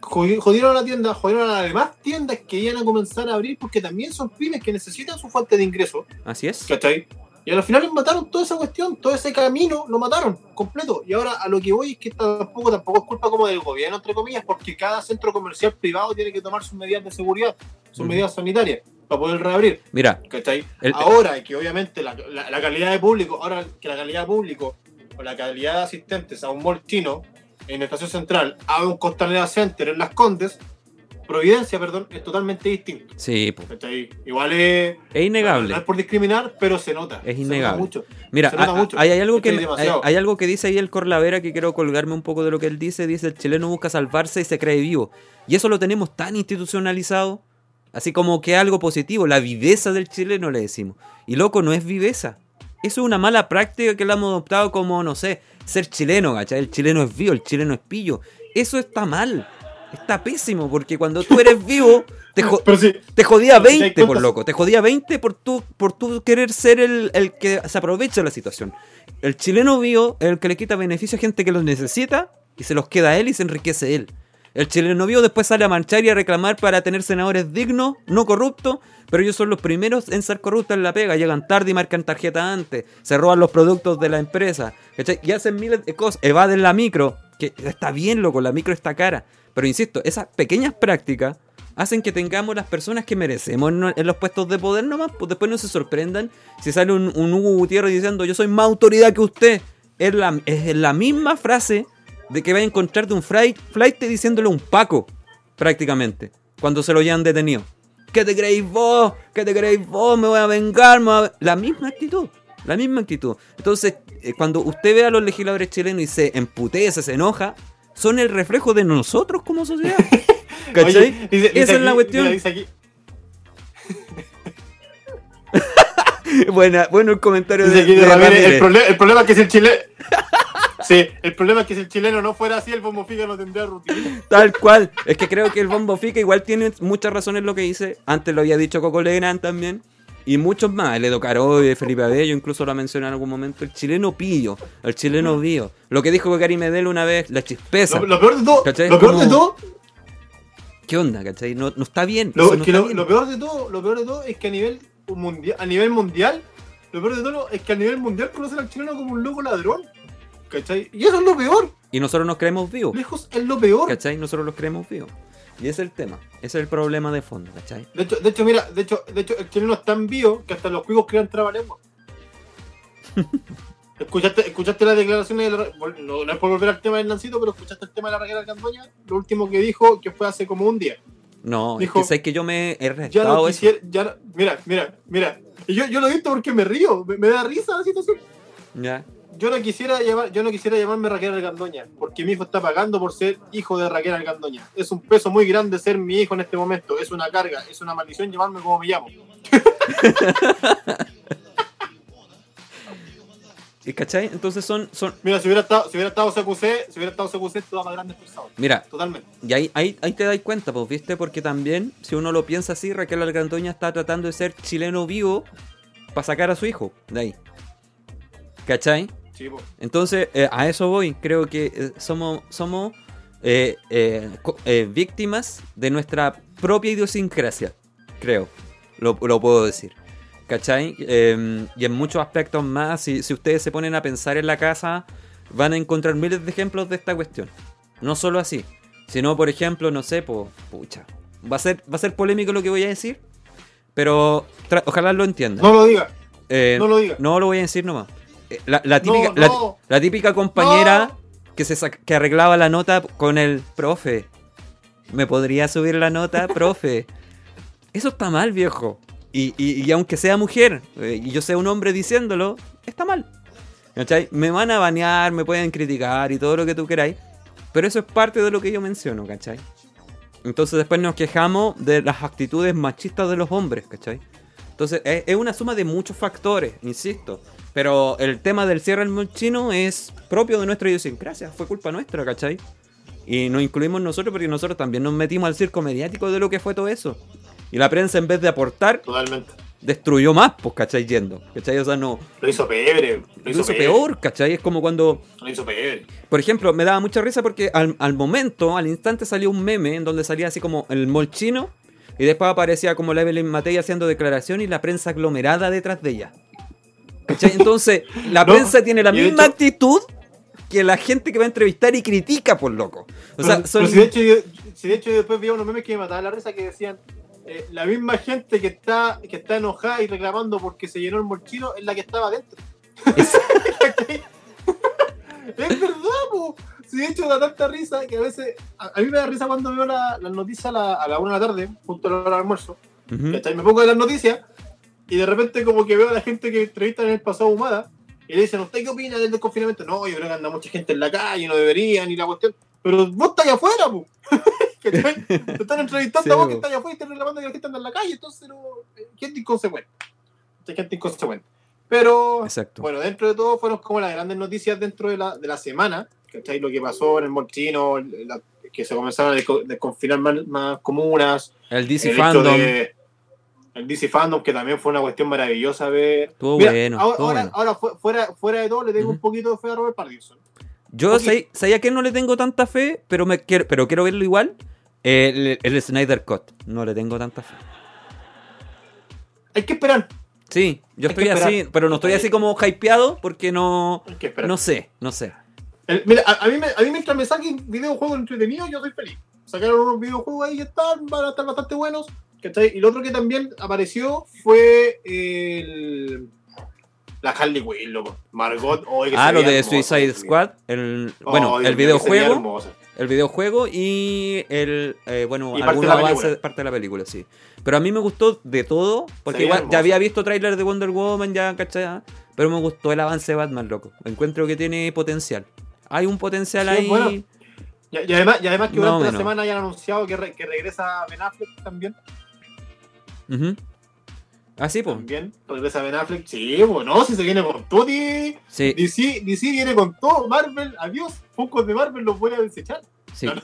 Jodi- Jodieron a la tienda, jodieron a las demás tiendas que iban a comenzar a abrir porque también son pymes que necesitan su fuente de ingreso. Así es. ¿Cachai? Y al final les mataron toda esa cuestión, todo ese camino lo mataron completo. Y ahora a lo que voy es que tampoco, tampoco es culpa como del gobierno, entre comillas, porque cada centro comercial privado tiene que tomar sus medidas de seguridad, sus medidas sanitarias para poder reabrir. Mira, ¿Cachai? El- ahora que obviamente la, la- la calidad de público, ahora que la calidad de público o la calidad de asistentes a un mall chino en Estación Central a un Costanera Center en Las Condes, Providencia, perdón, es totalmente distinto. Sí. ¿cachai? Igual es. es innegable. No es por discriminar, pero se nota. Es se innegable. nota mucho. Mira, Se nota mucho. hay- hay algo que hay, algo que dice ahí el Corlavera que quiero colgarme un poco de lo que él dice. Dice el chileno busca salvarse y se cree vivo. Y eso lo tenemos tan institucionalizado, así como que algo positivo, la viveza del chileno le decimos. Y loco, no es viveza. Eso es una mala práctica que la hemos adoptado como, no sé, ser chileno, ¿cachai? El chileno es vivo, el chileno es pillo. Eso está mal. Está pésimo, porque cuando tú eres vivo, te, jo- te jodía Pero si te 20 das por loco, te jodía 20 por tu, por tu querer ser el, el que se aprovecha de la situación. El chileno vivo es el que le quita beneficio a gente que los necesita y se los queda a él y se enriquece él. El chileno vivo después sale a marchar y a reclamar para tener senadores dignos, no corruptos, pero ellos son los primeros en ser corruptos en la pega. Llegan tarde y marcan tarjeta antes, se roban los productos de la empresa, ¿cachai? y hacen miles de cosas, evaden la micro, que está bien, loco, la micro está cara. Pero insisto, esas pequeñas prácticas hacen que tengamos las personas que merecemos en, los puestos de poder nomás, pues después no se sorprendan si sale un, Hugo Gutiérrez diciendo yo soy más autoridad que usted. Es la, misma frase de que va a encontrar de un flight, diciéndole un Paco, prácticamente, cuando se lo hayan detenido. ¿Qué te creéis vos? ¿Qué te creéis vos? Me voy a vengar. me voy a-". La misma actitud. La misma actitud. Entonces, eh, cuando usted ve a los legisladores chilenos y se emputece, se enoja, son el reflejo de nosotros como sociedad. ¿Cachai? Oye, dice- dice Esa es la cuestión. mira, dice aquí- Buena, bueno el comentario de, aquí de de Ramírez, Ramírez. el, proble- el problema es que si el chileno. Sí, el problema es que si el chileno no fuera así, el bombo fica no tendría rutina. Tal cual. Es que creo que el Bombo Fica igual tiene muchas razones en lo que dice. Antes lo había dicho Coco Legrand también. Y muchos más. El Edo Caroy, Felipe Abello, incluso lo ha mencionado en algún momento. El chileno pillo. El chileno bio. Lo que dijo Gary Medel una vez, la chispeza. Lo, lo peor de todo, ¿Cachai? lo peor Como- de todo, ¿Qué onda, cachai? No, no está bien. lo, no que está lo, bien. lo peor de todo, lo peor de todo es que a nivel mundial, a nivel mundial, lo peor de todo es que a nivel mundial conocen al chileno como un loco ladrón. ¿Cachai? Y eso es lo peor. Y nosotros nos creemos vivos. Lejos es lo peor. ¿Cachai? Nosotros los creemos vivos. Y ese es el tema. Ese es el problema de fondo, ¿cachai? De hecho, de hecho, mira, de hecho, de hecho, el chileno es tan vivo que hasta los cuicos crean trabalengua. ¿Escuchaste, ¿Escuchaste las declaraciones de la, no, no es por volver al tema del Nancito, pero escuchaste el tema de la Raquel Alcandoña? Lo último que dijo, que fue hace como un día. No, Dijo, es que sé que yo me he Ya no eso. quisiera, ya no- mira, mira, mira. Y yo, yo lo he visto porque me río, me, me da risa la situación. Ya. Yo no quisiera llamar, yo no quisiera llamarme Raquel Alcandoña, porque mi hijo está pagando por ser hijo de Raquel Alcandoña. Es un peso muy grande ser mi hijo en este momento, es una carga, es una maldición llamarme como me llamo. ¿Y ¿Cachai? Entonces son, son. Mira, si hubiera estado, si hubiera estado CQC, si hubiera estado CQC, estaba más grande expulsado. Mira, Totalmente. Y ahí, ahí, ahí te das cuenta, pues, ¿viste? Porque también, si uno lo piensa así, Raquel Algandoña está tratando de ser chileno vivo para sacar a su hijo de ahí. ¿Cachai? Sí. Entonces, eh, a eso voy. Creo que eh, somos, somos eh, víctimas de nuestra propia idiosincrasia. Creo. Lo, lo puedo decir. ¿Cachai? Eh, y en muchos aspectos más, si, si ustedes se ponen a pensar en la casa, van a encontrar miles de ejemplos de esta cuestión. No solo así, sino, por ejemplo, no sé, po, pucha. Va a, ser, va a ser polémico lo que voy a decir, pero ojalá lo entiendan. No lo diga, Eh, no lo diga. no lo voy a decir nomás. La, la típica, No, la- no. la típica compañera No. que, se que arreglaba la nota con el profe. ¿Me podría subir la nota, profe? Eso está mal, viejo. Y, y- y aunque sea mujer eh, y yo sea un hombre diciéndolo, está mal. ¿Cachai? Me van a banear, me pueden criticar y todo lo que tú queráis. Pero eso es parte de lo que yo menciono, ¿cachai? Entonces después nos quejamos de las actitudes machistas de los hombres, ¿cachai? Entonces es, es una suma de muchos factores, insisto. Pero el tema del cierre del molchino es propio de nuestra idiosincrasia, fue culpa nuestra, ¿cachai? Y nos incluimos nosotros porque nosotros también nos metimos al circo mediático de lo que fue todo eso. Y la prensa en vez de aportar, Totalmente. destruyó más, pues, ¿cachai? Yendo, ¿cachai? O sea, no... Lo hizo pebre, lo Lo hizo, peor, ¿cachai? Es como cuando Lo hizo pebre. por ejemplo, me daba mucha risa porque al, al momento, al instante salió un meme en donde salía así como el molchino y después aparecía como la Evelyn Matei haciendo declaración y la prensa aglomerada detrás de ella. ¿Cachai? Entonces, la No, prensa tiene la misma hecho- actitud que la gente que va a entrevistar y critica por loco. O sea, pero, son... pero si, de hecho, yo, si de hecho después vi unos memes que me mataban la risa que decían eh, la misma gente que está, que está enojada y reclamando porque se llenó el molchino es la que estaba adentro. Es- es verdad, po. Si de hecho da tanta risa que a veces. A, a mí me da risa cuando veo la- las noticias a la, a la una de la tarde, junto a la hora del almuerzo. Ujú. ¿cachai? Me pongo de las noticias y de repente, como que veo a la gente que entrevistan en el pasado Humada y le dicen, ¿usted qué opina del desconfinamiento? No, yo creo que anda mucha gente en la calle, no debería, ni la cuestión. Pero vos estás allá afuera, po. ¿Cachai? Te están entrevistando Sí, a vos que estás allá afuera y estás reclamando que la gente anda en la calle, entonces no. eh, Gente inconsecuente. Gente inconsecuente. Pero. Exacto. Bueno, dentro de todo fueron como las grandes noticias dentro de la, de la semana, ¿cachai? Lo que pasó en el Molchino, la- que se comenzaron a desco- desconfinar más, más comunas, el DC el Fandom. de- el DC Fandom, que también fue una cuestión maravillosa ver. Estuvo Mira, bueno, ahora, ahora, bueno. ahora fu- fuera, fuera de todo, le tengo un poquito de fe a Robert Pattinson. Yo sé, sabía que no le tengo tanta fe, pero me quiero, pero quiero verlo igual. El, el Snyder Cut. No le tengo tanta fe. Hay que esperar. Sí, yo Hay estoy así, pero no estoy así como hypeado porque no. Hay que esperar. No sé, no sé. El- mira, a, a mí me, a mí mientras me saquen videojuegos entretenidos, yo soy feliz. Sacaron unos videojuegos ahí y están, van a estar bastante buenos. ¿Cachai? Y lo otro que también apareció fue el, la Harley Quinn, loco. Margot. oh, que Ah, lo de hermosa, Suicide. Squad. El, Oh, bueno, el videojuego. El videojuego y el eh, bueno, Y parte algún de la avance película. parte de la película, sí. Pero a mí me gustó de todo, porque igual ya había visto tráiler de Wonder Woman, ya, ¿cachai? Pero me gustó el avance de Batman, loco. Encuentro que tiene potencial. Hay un potencial Sí, ahí. bueno. Y, y además, y además que durante la menos. semana hayan anunciado que, re- que regresa Ben Affleck también. Ah, sí, pues. También regresa Ben Affleck. Sí, bueno, si se viene con todo. y- Sí, DC, DC viene con todo. Marvel, adiós. Focos de Marvel los voy a desechar. sí.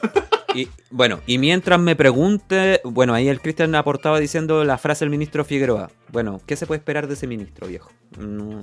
Y bueno, y mientras me pregunte, bueno, ahí el Cristian aportaba diciendo la frase del ministro Figueroa. Bueno, ¿qué se puede esperar de ese ministro, viejo? No,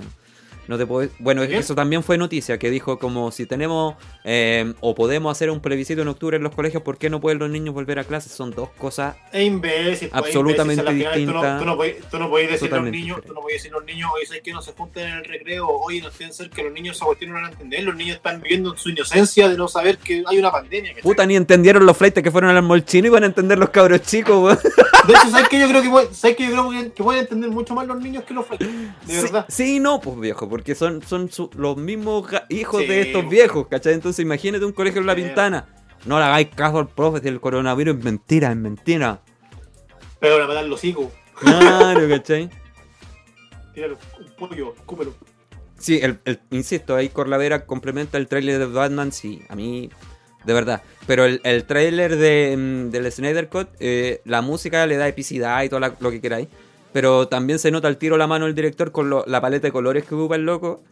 no te puedo... Bueno, Bien. eso también fue noticia, que dijo como si tenemos eh, o podemos hacer un plebiscito en octubre en los colegios, ¿por qué no pueden los niños volver a clases? Son dos cosas Es imbécil. pues, Absolutamente imbécil, si a la final distinta. Tú no, tú no podés, decirle a los niños, tú no podés decirle a los niños, oye, ¿sabes que no se junten en el recreo? Oye, no estén cerca, que los niños esa cuestión no van a entender. Los niños están viviendo su inocencia de no saber que hay una pandemia. Puta, ni entendieron los flights que fueron al molchino y van a entender los cabros chicos, weón. De hecho, ¿sabes que Yo creo que, ¿sabes que, yo creo que, pueden entender mucho más los niños que los flights. De Sí, verdad. Sí, no, pues viejo, porque son, son su- los mismos hijos Sí, de estos viejos, ¿cachai? Entonces imagínate un colegio en la pintana. No le hagáis caso al profe, si el coronavirus es mentira, es mentira. Pero a matar los hijos. Claro, ¿cachai? Tíralo, un pollo, escúpelo. Sí, el, el- insisto, ahí Corlavera complementa el tráiler de Batman, sí, a mí, de verdad. Pero el, el tráiler de, mm, del Snyder Cut, eh, la música le da epicidad y todo la- lo que queráis. Pero también se nota al tiro la mano del director con lo- la paleta de colores que ocupa el loco.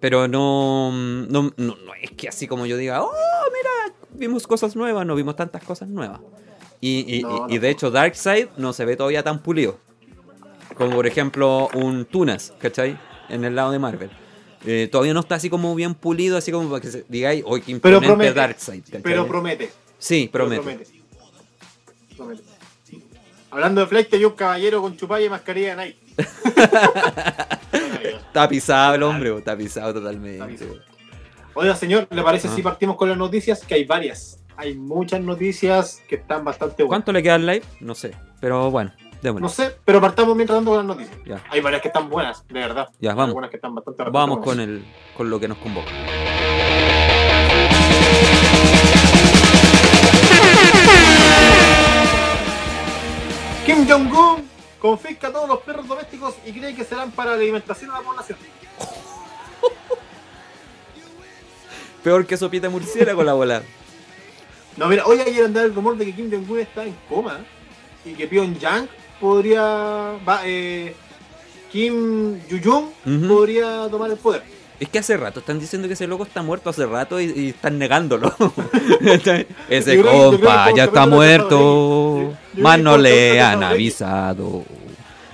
Pero no, mm, no, no, no es que así como yo diga, oh, mira, vimos cosas nuevas, no vimos tantas cosas nuevas. Y, y- No, y- de hecho Darkseid no se ve todavía tan pulido. Como por ejemplo un Tunas, ¿cachai? En el lado de Marvel. Eh, todavía no está así como bien pulido, así como para que digáis, hoy que Pero imponente promete. Darkseid. ¿cachai? Pero promete. sí, pero promete. Promete. Hablando de flight, hay un caballero con chupalla y mascarilla de Nike. Pisado el hombre, bo, está pisado totalmente. Oiga, señor, ¿le parece Ah. si partimos con las noticias? Que hay varias. Hay muchas noticias que están bastante buenas. ¿Cuánto le queda al live? No sé. Pero bueno, démosle. No sé, pero partamos mientras tanto con las noticias. Ya. Hay varias que están buenas, de verdad. Ya, Hay vamos. Algunas que están bastante, bastante Vamos con, el, con lo que nos convoca. Kim Jong-un confisca todos los perros domésticos y cree que serán para la alimentación de la población. Peor que sopita murciélago la bola. No, mira, hoy ayer andaba el rumor de que Kim Jong-un está en coma y que Pyongyang podría. Va, eh, Kim Ujú. podría tomar el poder. Es que hace rato están diciendo que ese loco está muerto hace rato y, y están negándolo. ese que compa ya está de muerto. Más no que le de han avisado.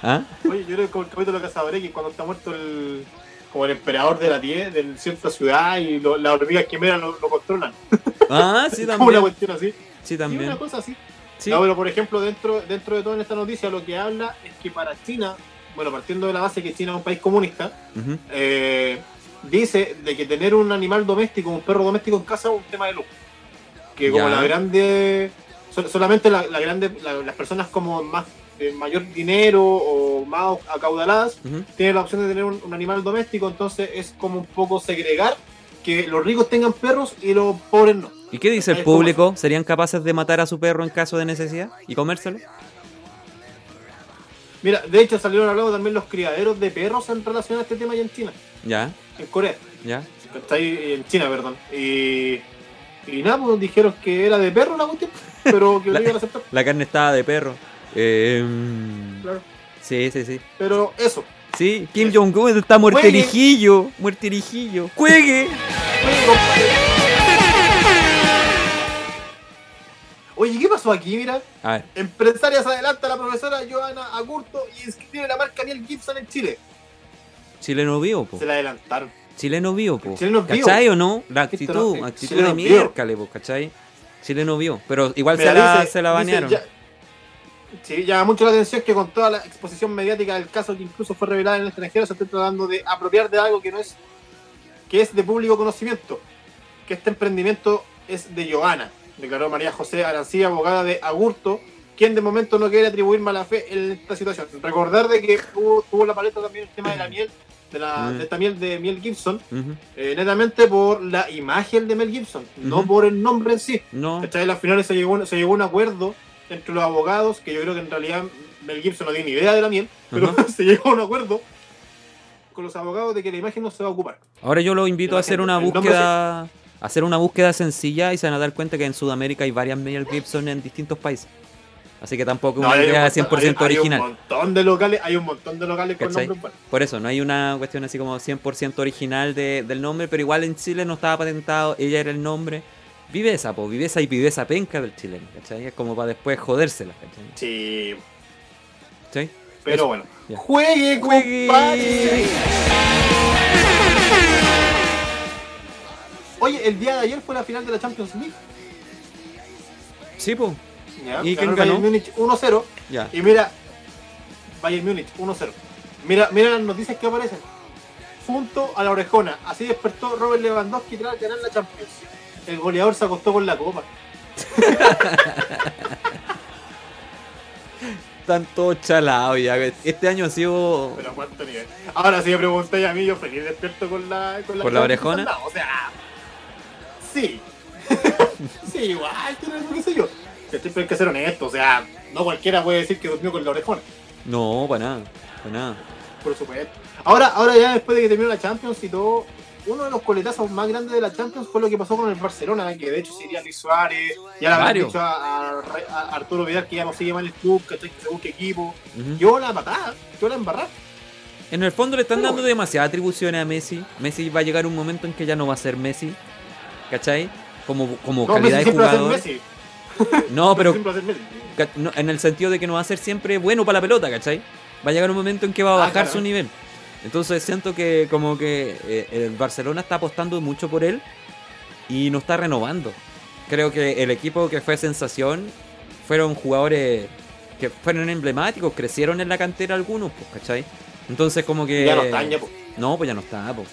¿Ah? Oye, yo creo que como el capítulo de Cazador X, cuando está muerto el. como el emperador de la tierra, de cierta ciudad y lo- las hormigas quimeras lo, lo controlan. Ah, sí, como una también. cuestión así. Sí, también. una cosa así. Sí. No, pero por ejemplo, dentro, dentro de toda esta noticia, lo que habla es que para China, bueno, partiendo de la base que China es un país comunista, eh, dice de que tener un animal doméstico, un perro doméstico en casa es un tema de luz. Que como Ya. la grande, sol- solamente la, la grande, la- las personas como más de mayor dinero o más acaudaladas tienen la opción de tener un, un animal doméstico, entonces es como un poco segregar que los ricos tengan perros y los pobres no. ¿Y qué dice el público? ¿Serían capaces de matar a su perro en caso de necesidad y comérselo? Mira, de hecho salieron hablando también los criaderos de perros en relación a este tema allá en China, Ya, en Corea. ya. Está ahí en China, perdón. Y, y nada, pues dijeron que era de perro la cuestión, pero que lo iban a aceptar. La carne estaba de perro. Eh, Claro. Sí, sí, sí. Pero eso. Sí, Kim Jong-un está Juegue. muerterijillo. Muerterijillo. ¡Juegue! Compadre. Pasó aquí? Mira, A ver, empresarias adelanta a la profesora Joana Agurto y inscribe la marca Miel Gibson en Chile. chileno vivo, po. Se la adelantaron. Chileno vivo, po. Chileno. ¿Cachai o no? La actitud, no- actitud de miércoles, po, ¿cachai? Chileno vivo. Pero igual se, la, dice- se la dice, banearon. ya- sí, llama mucho la atención que con toda la exposición mediática del caso que incluso fue revelada en el extranjero, se está tratando de apropiar de algo que no es que es de público conocimiento. Que este emprendimiento es de Joana, declaró María José Arancía, abogada de Agurto, quien de momento no quiere atribuir mala fe en esta situación. Recordar de que tuvo, tuvo la paleta también el tema de la miel, de, la, de esta miel de Miel Gibson, eh, netamente por la imagen de Mel Gibson, no por el nombre en sí. No, ¿Cachai? Al final se llegó, se llegó a un acuerdo entre los abogados, que yo creo que en realidad Mel Gibson no tiene ni idea de la miel, pero se llegó a un acuerdo con los abogados de que la imagen no se va a ocupar. Ahora yo los invito a hacer una nombre búsqueda, hacer una búsqueda sencilla y se van a dar cuenta que en Sudamérica hay varias Mel Gibson en distintos países. Así que tampoco es No, una idea montón- 100% hay- hay original. un montón de locales, hay un montón de locales con nombres buenos. Por eso, no hay una cuestión así como 100% original de- del nombre, pero igual en Chile no estaba patentado, ella era el nombre. Viveza, po, viveza y viveza penca del chileno, ¿cachai? Es como para después jodérsela, ¿cachai? Sí, ¿Cachai? pero Eso, bueno. ya. Juegue, Juegue. compadre. Oye, el día de ayer fue la final de la Champions League. Sí, po. ¿ya? ¿Y quién ganó? Bayern Múnich 1-0. Ya. Y mira, Bayern Múnich 1-0. Mira, mira las noticias que aparecen. Junto a la orejona. Así despertó Robert Lewandowski tras ganar la Champions. El goleador se acostó con la copa. Están todos chalados ya. Este año ha sido. Pero a cuánto nivel. Ahora si me preguntáis a mí, yo feliz despierto con la con ¿Con la Champions orejona? O sea, sí. sí, igual, qué sé yo. Siempre hay que ser honesto. O sea, no cualquiera puede decir que durmió con la orejona. No, para nada. Para nada. Por supuesto. Ahora, ahora ya después de que terminó la Champions y todo, uno de los coletazos más grandes de la Champions fue lo que pasó con el Barcelona, que de hecho sería Luis Suárez, ya le habían dicho a, a- a Arturo Vidal que ya no sigue en el club, que se busque equipo. Ujú. Yo la patada, yo la embarrada. En el fondo le están Pero dando demasiadas atribuciones a Messi. Messi va a llegar un momento en que ya no va a ser Messi. ¿Cachai? Como, como No, calidad Messi de siempre va a ser jugador. Messi. No, pero Siempre va a ser Messi. ca- no, en el sentido de que no va a ser siempre bueno para la pelota, ¿cachai? Va a llegar un momento en que va a Ah, bajar claro. su nivel. Entonces siento que como que eh, el Barcelona está apostando mucho por él y no está renovando. Creo que el equipo que fue sensación fueron jugadores que fueron emblemáticos, crecieron en la cantera algunos, pues, ¿cachai? Entonces como que... Ya no están, ya, po. No, pues ya no está, pues.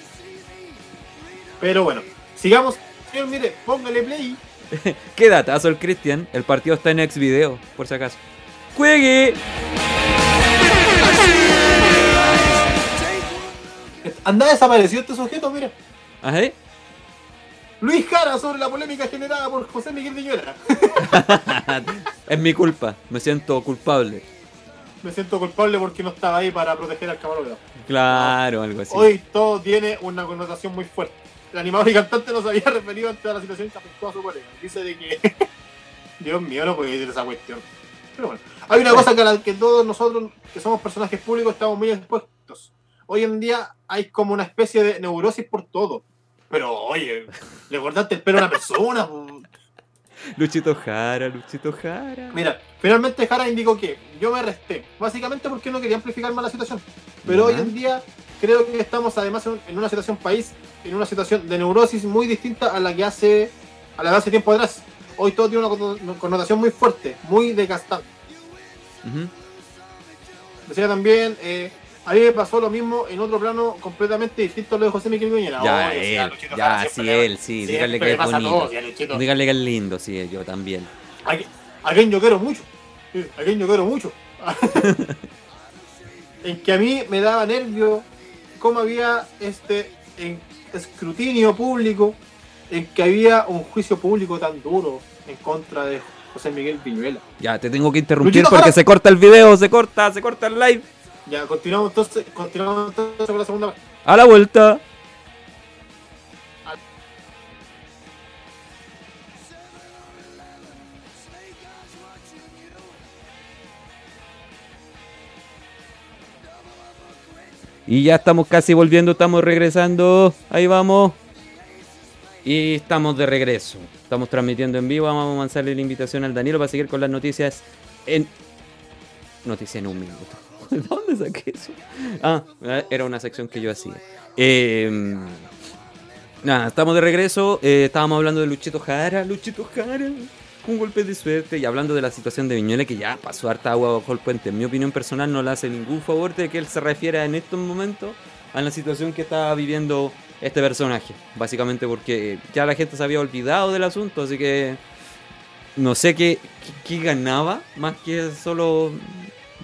Pero bueno, sigamos. Señor, mire, póngale play. ¿Qué datazo el Cristian? El partido está en ex video, por si acaso. ¡Juegue! Anda desaparecido este sujeto, mira. Ajá. Luis Jara sobre la polémica generada por José Miguel Viñuela. es mi culpa, me siento culpable. Me siento culpable porque no estaba ahí para proteger al camarógrafo. Claro, algo así. Hoy todo tiene una connotación muy fuerte. El animador y cantante nos había referido ante la situación que afectó a su colega. Dice de que. Dios mío, no puede decir esa cuestión. Pero bueno, hay una cosa que a la que todos nosotros, que somos personajes públicos, estamos muy expuestos. Hoy en día hay como una especie de neurosis por todo. Pero oye, le cortaste el pelo a una persona. Luchito Jara, Luchito Jara. Mira, finalmente Jara indicó que yo me resté, básicamente porque no quería amplificar más la situación. Pero Ya. hoy en día creo que estamos además en, una situación país, en una situación de neurosis muy distinta a la que hace a la de hace tiempo atrás. Hoy todo tiene una conno- connotación muy fuerte, muy desgastante. Decía también, eh, a mí me pasó lo mismo en otro plano completamente distinto a lo de José Miguel Viñera. Ya, él, ya, sí, él, sí, dígale que es bonito. todo. Dígale que es lindo, sí, yo también. A, a quien yo quiero mucho. A quien yo quiero mucho. en que a mí me daba nervio cómo había este en- escrutinio público en que había un juicio público tan duro en contra de José Miguel Viñuela. Ya, te tengo que interrumpir Luchito porque Jara. se corta el video, se corta, se corta el live. Ya, continuamos entonces, continuamos entonces con la segunda parte. A la vuelta. Y ya estamos casi volviendo, estamos regresando. Ahí vamos. Y estamos de regreso. Estamos transmitiendo en vivo. Vamos a lanzarle la invitación al Danilo para seguir con las noticias en. Noticias en un minuto. ¿De dónde saqué eso? Ah, era una sección que yo hacía. Eh, nada, estamos de regreso. eh, estábamos hablando de Luchito Jara. Luchito Jara. Un golpe de suerte. Y hablando de la situación de Viñuela, que ya pasó harta agua bajo el puente. En mi opinión personal, no le hace ningún favor de que él se refiera en estos momentos a la situación que está viviendo este personaje. Básicamente porque ya la gente se había olvidado del asunto. Así que no sé qué, qué, ganaba más que solo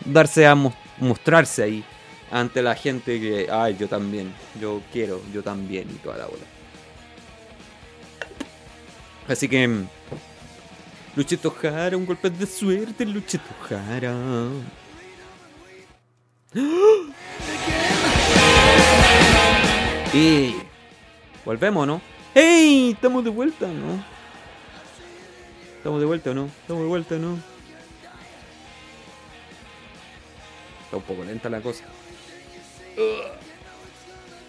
darse a mo- mostrarse ahí ante la gente que, ay, yo también, yo quiero, yo también y toda la bola. Así que, Luchito Jara, un golpe de suerte, Luchito Jara. Y volvemos, ¿no? ¡Hey! Estamos de vuelta, ¿no? ¿Estamos de vuelta o no? ¿Estamos de vuelta no? Está un poco lenta la cosa.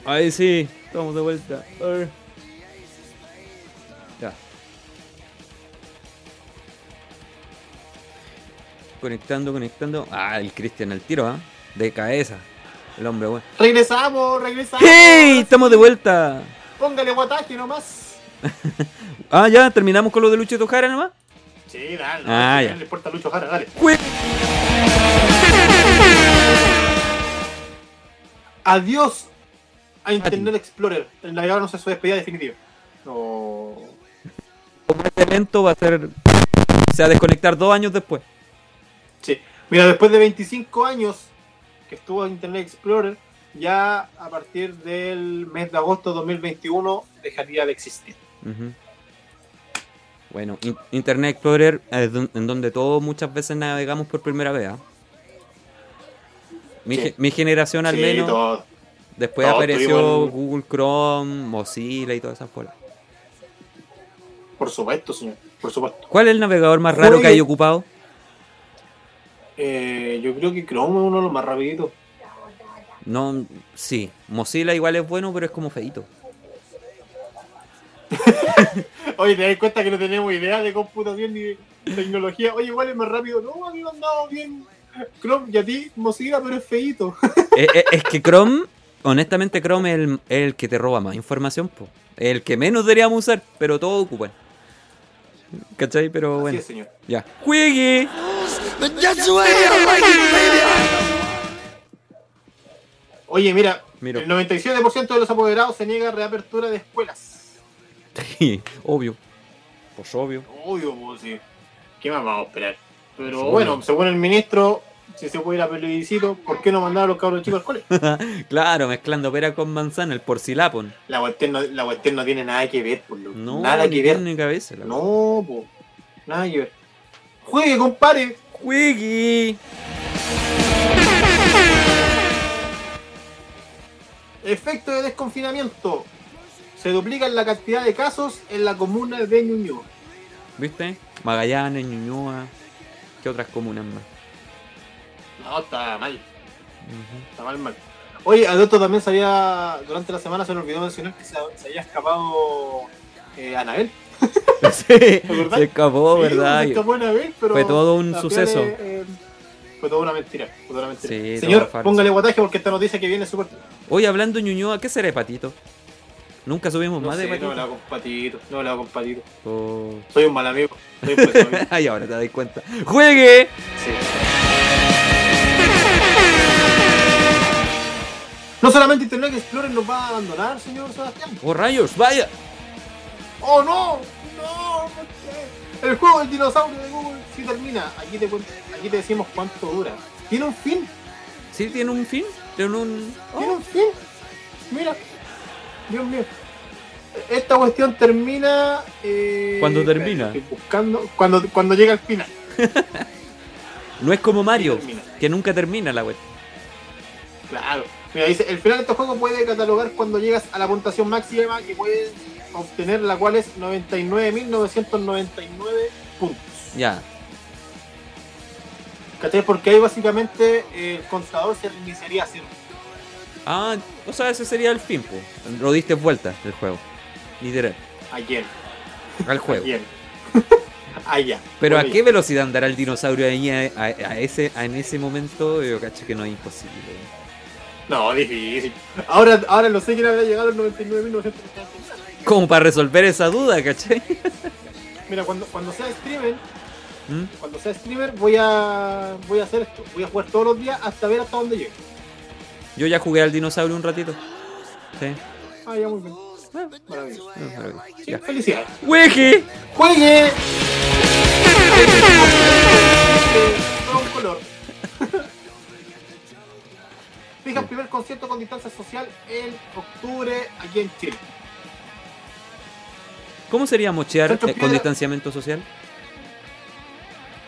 Ahí sí, estamos de vuelta. Conectando, conectando. Ah, el Cristian al tiro, ¿ah? De cabeza. El hombre bueno. Regresamos, regresamos. ¡Hey! Estamos de vuelta. Póngale guataje nomás. Ah, ya, terminamos con lo de Luchito Jara nomás. Sí, dale. Ah, no ya. le importa Lucho Jara, dale. Jue- Adiós a Internet Explorer. El navegador no se su despedida definitiva. No. Como este evento va a ser. Se va a desconectar dos años después. Mira, después de 25 años que estuvo en Internet Explorer, ya a partir del mes de agosto de 2021 dejaría de existir. Bueno, in- Internet Explorer es en donde todos muchas veces navegamos por primera vez. ¿ah? Mi, Sí. ge- mi generación al Sí, menos, todo. después apareció Google Chrome, Mozilla y todas esas cosas. Por supuesto, señor. Por supuesto. ¿Cuál es el navegador más raro que hay ocupado? Eh, yo creo que Chrome es uno de los más rapiditos. No, sí, Mozilla igual es bueno, pero es como feito. Oye, te das cuenta que no tenemos idea de computación ni de tecnología. Oye, igual es más rápido. No, a mí me han dado bien Chrome y a ti Mozilla, pero es feíto. Eh, eh, es que Chrome, honestamente Chrome es el, el que te roba más información, po. El que menos deberíamos usar, pero todos ocupan. ¿Cachai? Pero Así bueno, es, señor. ya. ¡Juegue! Oye, mira, Miro. el 97% de los apoderados se niega a reapertura de escuelas. Sí, obvio. Pues obvio. Obvio, pues sí. ¿Qué más vamos a esperar? Pero bueno, según el ministro, si se puede ir a plebiscito, ¿por qué no mandar a los cabros chicos al cole? claro, mezclando pera con manzana, el porcilapon. La cuestión no, la cuestión no tiene nada que ver, por lo No, Nada que ver. ni cabeza. la No, po. Nada que ver. Juegue, compadre. ¡Juegue! Efecto de desconfinamiento. Se duplican la cantidad de casos en la comuna de Ñuñoa. ¿Viste? Magallanes, Ñuñoa. ¿Qué otras comunas más? No, está mal. Está mal, mal. Oye, Adolfo también se había, durante la semana se me olvidó mencionar que se, se había escapado eh, Anabel. Sí, se escapó, Sí, ¿verdad? Se escapó Anabel, pero Fue todo un suceso. eh, eh, fue toda una mentira. Fue toda una mentira. Sí, Señor, póngale guataje porque esta noticia que viene es súper. Hoy hablando Ñuñoa, ¿qué será de Patito? Nunca subimos No más sé, de no Patito. la hago con patito. No me la hago con patito. Oh. Soy un mal amigo. Soy un amigo. Ay, ahora te das cuenta. ¡Juegue! Sí. No solamente Internet Explorer nos va a abandonar, señor Sebastián. ¡Oh, rayos! ¡Vaya! ¡Oh, no! ¡No! ¿por qué? El juego del dinosaurio de Google sí termina. Aquí te, aquí te decimos cuánto dura. ¿Tiene un fin? ¿Sí tiene un fin? ¿Tiene un...? ¿Tiene un fin? Mira. Dios mío. esta cuestión termina. eh, ¿Cuándo termina? Buscando. Cuando, cuando llega al final. No es como Mario, que nunca termina la web. Claro. Mira, dice: el final de este juego puede catalogar cuando llegas a la puntuación máxima que puedes obtener, la cual es 99.999 puntos. Ya. ¿Cachai? Porque ahí básicamente eh, el contador se reiniciaría a cero. Ah, o sea, ese sería el fin, pues. Lo diste vuelta del juego. Literal. Ayer. Al juego. Ayer. Allá. Pero ¿a qué velocidad andará el dinosaurio ahí a, a- a ese, a- en ese momento? Yo cacho que no es imposible. No, difícil. Ahora, ahora no sé quién habrá llegado al 99.999. Como para resolver esa duda, ¿cachai? Mira, cuando, cuando sea streamer, ¿Mm? cuando sea streamer voy a voy a hacer esto. Voy a jugar todos los días hasta ver hasta dónde llego. Yo ya jugué al dinosaurio un ratito. Sí. Ah, ya muy bien. Maravilloso. Ah, maravilloso. Sí, Ya. felicidades. ¡Weje! ¡Juegue! Todo un color. Fija el primer concierto con distancia social en octubre aquí en Chile. ¿Cómo sería mochear eh, con distanciamiento social?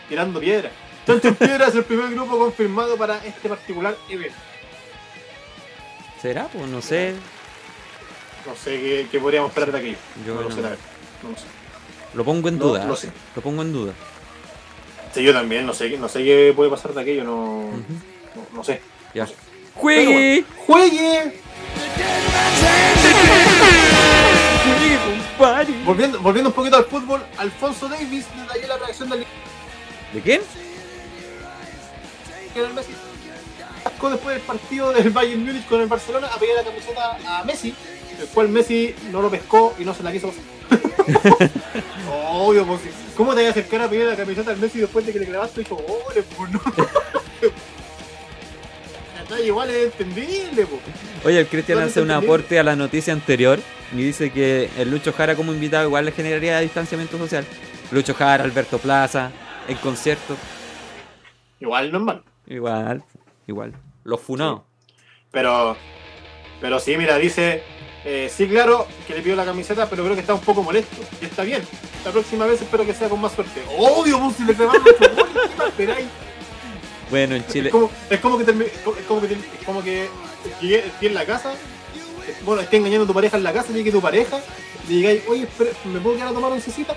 Tirando piedra. Chancho en Piedra es el primer grupo confirmado para este particular evento. ¿Será? Pues no sé. No sé qué, qué podríamos esperar de aquello. Yo no lo no- sé, la verdad. No lo sé. Lo pongo en No, duda. lo sé. Lo pongo en duda. Sí, yo también, no sé, qué- no sé qué puede pasar de aquello, no, no, no sé. Ya. ¡Juegue! ¡Juegue! ¡Juegue, Volviendo, volviendo un poquito al fútbol, Alfonso Davis detalló la reacción del ¿De quién? Lionel Messi. Después del partido del Bayern Múnich con el Barcelona a pedir la camiseta a Messi, el cual Messi no lo pescó y no se la quiso. Obvio, pues, ¿cómo te vas a acercar a pedir la camiseta al Messi después de que le clavaste? Dijo, ¡Oye, pues no! La talla igual es entendible, pues. Oye, el Cristian ¿Dónde hace un el aporte a la noticia anterior y dice que el Lucho Jara como invitado igual le generaría distanciamiento social. Lucho Jara, Alberto Plaza, en concierto. Igual no es malo. Igual, igual. Los funados. Pero, pero sí, mira, dice, eh, sí, claro, que le pidió la camiseta, pero creo que está un poco molesto. Y está bien. La próxima vez espero que sea con más suerte. Obvio, pues si le Bueno, en Chile. Es como, es como que termi- es como que, es como que llegué, en la casa, bueno, esté engañando a tu pareja en la casa, llegue tu pareja, y digáis, oye, ¿me puedo quedar a tomar un cita?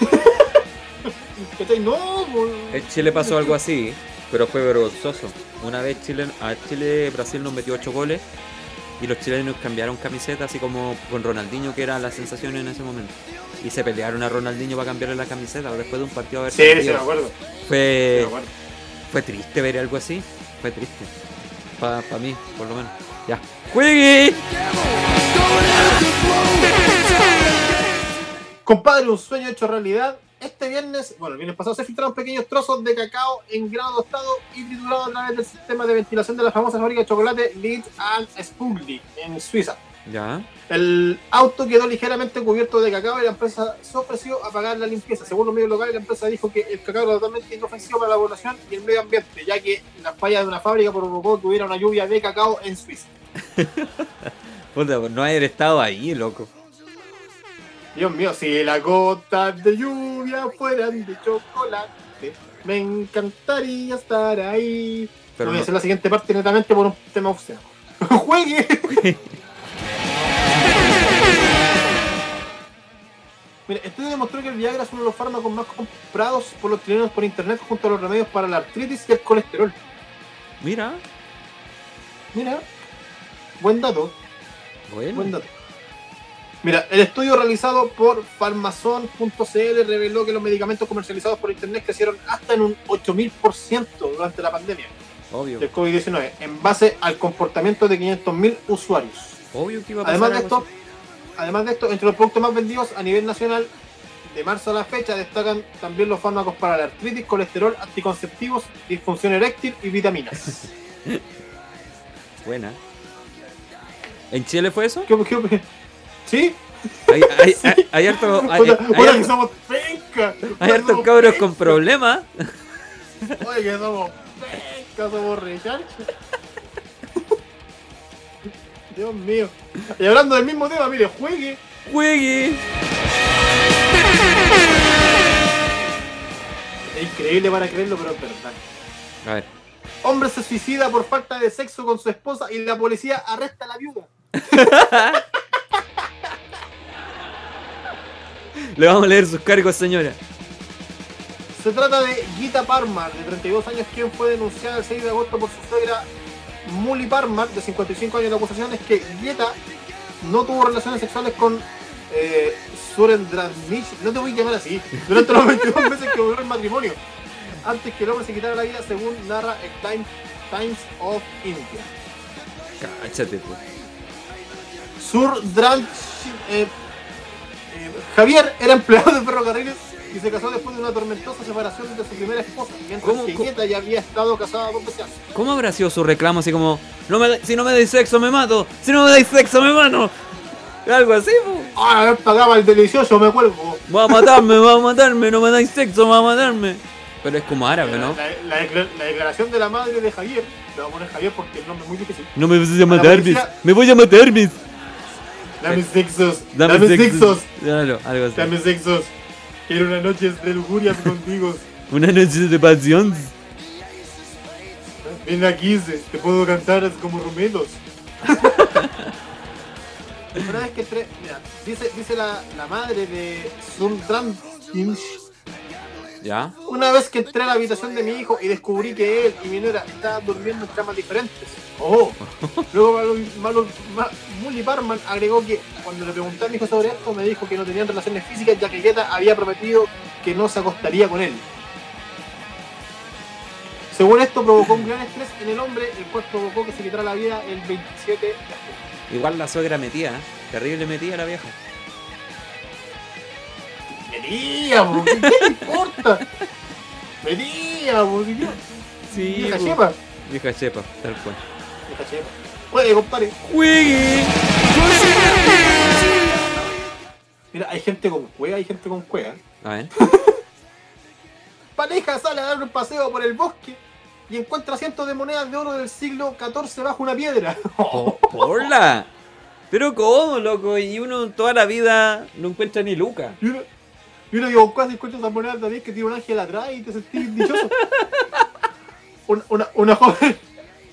¿Cachai? No, pues. En Chile pasó algo así, pero fue vergonzoso. Una vez Chile, a Chile, Brasil nos metió 8 goles y los chilenos cambiaron camiseta, así como con Ronaldinho, que era la sensación en ese momento. Y se pelearon a Ronaldinho para cambiarle la camiseta después de un partido haber Sí, sí, perdido. me acuerdo. Fue, sí, me acuerdo. Fue triste ver algo así. Fue triste. Para mí, por lo menos. Ya. ¡Juegue! Compadre, un sueño hecho realidad. Este viernes, bueno, el viernes pasado se filtraron pequeños trozos de cacao en grano tostado y triturado a través del sistema de ventilación de la famosa fábrica de chocolate Lindt and Sprüngli en Suiza. Ya. El auto quedó ligeramente cubierto de cacao y la empresa se ofreció a pagar la limpieza. Según los medios locales, la empresa dijo que el cacao era totalmente inofensivo para la población y el medio ambiente, ya que la falla de una fábrica provocó que hubiera una lluvia de cacao en Suiza. Puta, pues no haber estado ahí, loco. Dios mío, si las gotas de lluvia fueran de chocolate, me encantaría estar ahí. Pero Voy a hacer la siguiente parte netamente por un tema obsceno. ¡Juegue! Mira, estudio demostró que el Viagra es uno de los fármacos más comprados por los chilenos por internet junto a los remedios para la artritis y el colesterol. Mira. Mira, buen dato. Bueno. Buen dato. Mira, el estudio realizado por Farmazon.cl reveló que los medicamentos comercializados por internet crecieron hasta en un 8000% durante la pandemia Obvio. del COVID-19, en base al comportamiento de 500.000 usuarios. Obvio que iba a pasar Además de esto, además de esto, entre los productos más vendidos a nivel nacional, de marzo a la fecha destacan también los fármacos para la artritis, colesterol, anticonceptivos, disfunción eréctil y vitaminas. Buena. ¿En Chile fue eso? ¿Qué, qué, ¿Sí? Hay, hay, hay, hay hay, harto- penca. hartos cabros con problemas. Oye, que somos penca, somos rechanchos. Dios mío. Y hablando del mismo tema, mire, juegue. Juegue. Es increíble para creerlo, pero es verdad. A ver. Hombre se suicida por falta de sexo con su esposa y la policía arresta a la viuda. Le vamos a leer sus cargos, señora. Se trata de Gita Parmar, de 32 años, quien fue denunciada el 6 de agosto por su suegra Muli Parmar, de 55 años. La acusación es que Gita no tuvo relaciones sexuales con eh, Surendranich, no te voy a llamar así, durante los 22 meses que duró el matrimonio, antes que el hombre se quitara la vida, según narra el Time- Times of India. Cáchate, pues. Surdranch eh, eh, Javier era empleado de ferrocarriles y se casó después de una tormentosa separación de su primera esposa, mientras ¿Cómo- que cómo? Gita ya había estado casada dos veces. ¿Cómo habrá sido su reclamo así como, no me, si no me dais sexo me mato, si no me dais sexo me mano? Algo así, pues. Ah, pagaba el delicioso, me cuelgo. Va a matarme, va a matarme, no me dais sexo, va a matarme. Pero es como árabe, ¿no? La, la decla- la declaración de la madre de Javier, le voy a poner Javier porque el nombre es muy difícil. No me vas a matar, policía- Me voy a matar, mis. Dame sexos, Dame, dame, sexo. sexos, Claro, algo así. dame sexos. Quiero una noche de lujuria contigo. Una noche de pasión. Ven aquí, te puedo cantar como rumelos. Una vez que entré, mira, dice, dice la, la madre de Sundram ¿Ya? Una vez que entré a la habitación de mi hijo y descubrí que él y mi nuera estaban durmiendo en camas diferentes. Oh. Luego Malo- Malo- Ma- Mully Parman agregó que cuando le pregunté a mi hijo sobre esto me dijo que no tenían relaciones físicas ya que Guetta había prometido que no se acostaría con él. Según esto provocó un gran estrés en el hombre, el cual provocó que se quitara la vida el 27 de junio. Igual la suegra metía, ¿eh? Terrible metía la vieja. Metía, po, ¿qué le importa? Yo- Sí, vieja po. chepa. Vieja chepa, tal cual. Vieja chepa. Oye, compadre, ¡Juegue! mira, hay gente con cueva, hay gente con cueva. A ver. Pareja sale a dar un paseo por el bosque y encuentra cientos de monedas de oro del siglo XIV bajo una piedra. Po- ¡Porla! Pero cómo, loco, y uno toda la vida no encuentra ni Luca. Y uno, y uno que buscas y encuentra esas monedas también que tiene un ángel atrás y te sentís dichoso. Una, una, una joven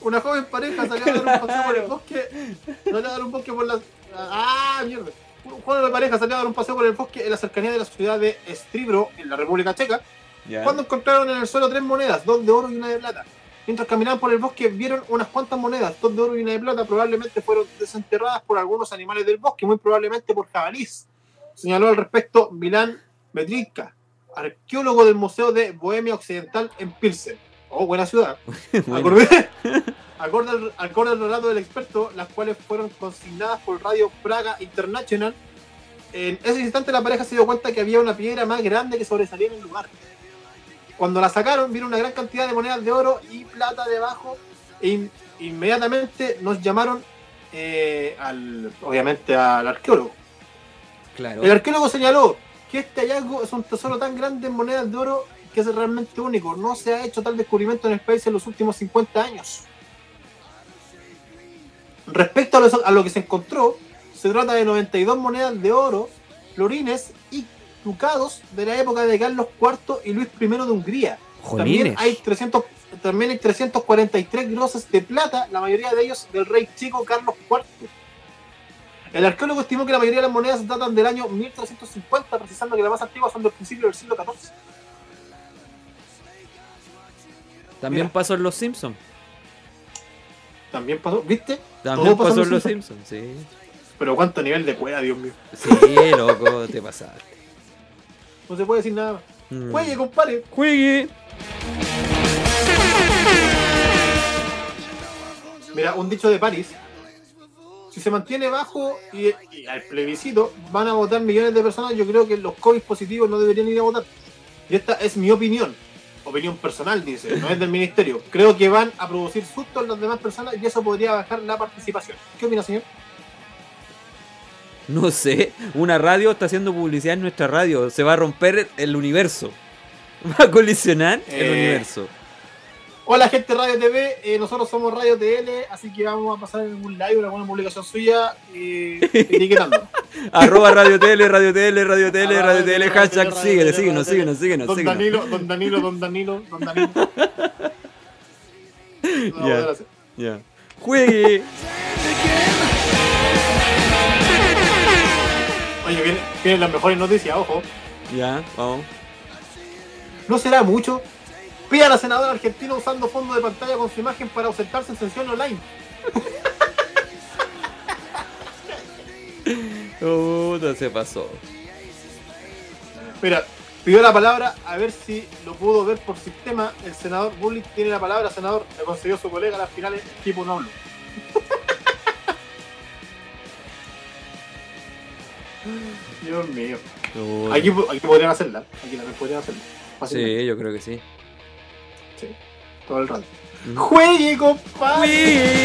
una joven pareja salió a dar un paseo por el bosque. Salió a dar un bosque por la. ¡Ah, mierda! Un joven de pareja salió a dar un paseo por el bosque en la cercanía de la ciudad de Stribro, en la República Checa. ¿Ya? Cuando encontraron en el suelo tres monedas, dos de oro y una de plata. Mientras caminaban por el bosque vieron unas cuantas monedas, dos de oro y una de plata, probablemente fueron desenterradas por algunos animales del bosque, muy probablemente por jabalís. Señaló al respecto Milán Medrinka, arqueólogo del Museo de Bohemia Occidental en Pilsen. Oh, buena ciudad. Acorde, acorde, al, acorde al relato del experto, las cuales fueron consignadas por Radio Praga International. En ese instante la pareja se dio cuenta que había una piedra más grande que sobresalía en el lugar. Cuando la sacaron, vieron una gran cantidad de monedas de oro y plata debajo e in- inmediatamente nos llamaron eh, al, obviamente al arqueólogo. claro. El arqueólogo señaló que este hallazgo es un tesoro tan grande en monedas de oro que es realmente único. No se ha hecho tal descubrimiento en el país en los últimos 50 años. Respecto a lo, a lo que se encontró, se trata de 92 monedas de oro, florines y ducados de la época de Carlos IV y Luis I de Hungría. También hay 300 también hay 343 grosas de plata, la mayoría de ellos del rey chico Carlos IV. El arqueólogo estimó que la mayoría de las monedas datan del año 1350, precisando que las más antiguas son del principio del siglo XIV. También Mira. pasó en Los Simpsons. También pasó, ¿viste? También Todo pasó en en Los Simpsons, sí. Pero cuánto nivel de cueva, Dios mío. Sí, loco, te pasaste. No se puede decir nada. Mm. Juegue, compadre. Juegue. Mira, un dicho de París. Si se mantiene bajo y, y al plebiscito van a votar millones de personas, yo creo que los COVID positivos no deberían ir a votar. Y esta es mi opinión. Opinión personal, dice, no es del ministerio. Creo que van a producir susto en las demás personas y eso podría bajar la participación. ¿Qué opina, señor? No sé, una radio está haciendo publicidad en nuestra radio. Se va a romper el universo. Va a colisionar el Eh. universo. Hola gente de Radio TV, eh, nosotros somos Radio TL, así que vamos a pasar en un live, una buena publicación suya, eh, etiquetando. Arroba Radio Tele, Radio Tele, Radio Arroba Radio Radio hashtag síguele, Radio síguenos, Tele. síguenos, síguenos, Don síguenos. Danilo, don Danilo, don Danilo, don Danilo. No. Ya. Juegue. Oye, vienen, vienen las mejores noticias, ojo. Ya, vamos. No será mucho. Pide a la senadora argentina usando fondo de pantalla con su imagen para ausentarse en sesión online. Puta, se pasó. Mira, pidió la palabra a ver si lo pudo ver por sistema. El senador Bullitt tiene la palabra, senador. Le concedió su colega a las finales tipo no. Dios mío. Aquí, aquí podrían hacerla. Aquí también podrían hacerla. Fácilmente. Sí, yo creo que sí. Sí, todo el rato. Mm. ¡Juegue, compadre!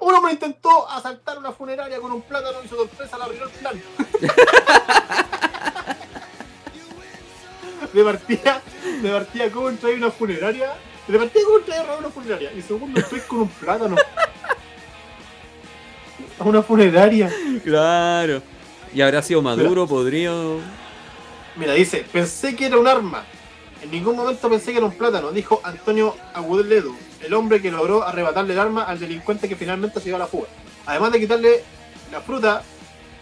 Un hombre intentó asaltar una funeraria con un plátano y su sorpresa le arruinó el plan. de partida, de partida, ¿cómo entré a una funeraria? De partida, ¿cómo entré a una funeraria? Y segundo, estoy con un plátano. A una funeraria. Claro. Y habrá sido maduro, podrido. Mira, dice, pensé que era un arma. En ningún momento pensé que era un plátano, dijo Antonio Agudeledo, el hombre que logró arrebatarle el arma al delincuente que finalmente se dio a la fuga. Además de quitarle la fruta,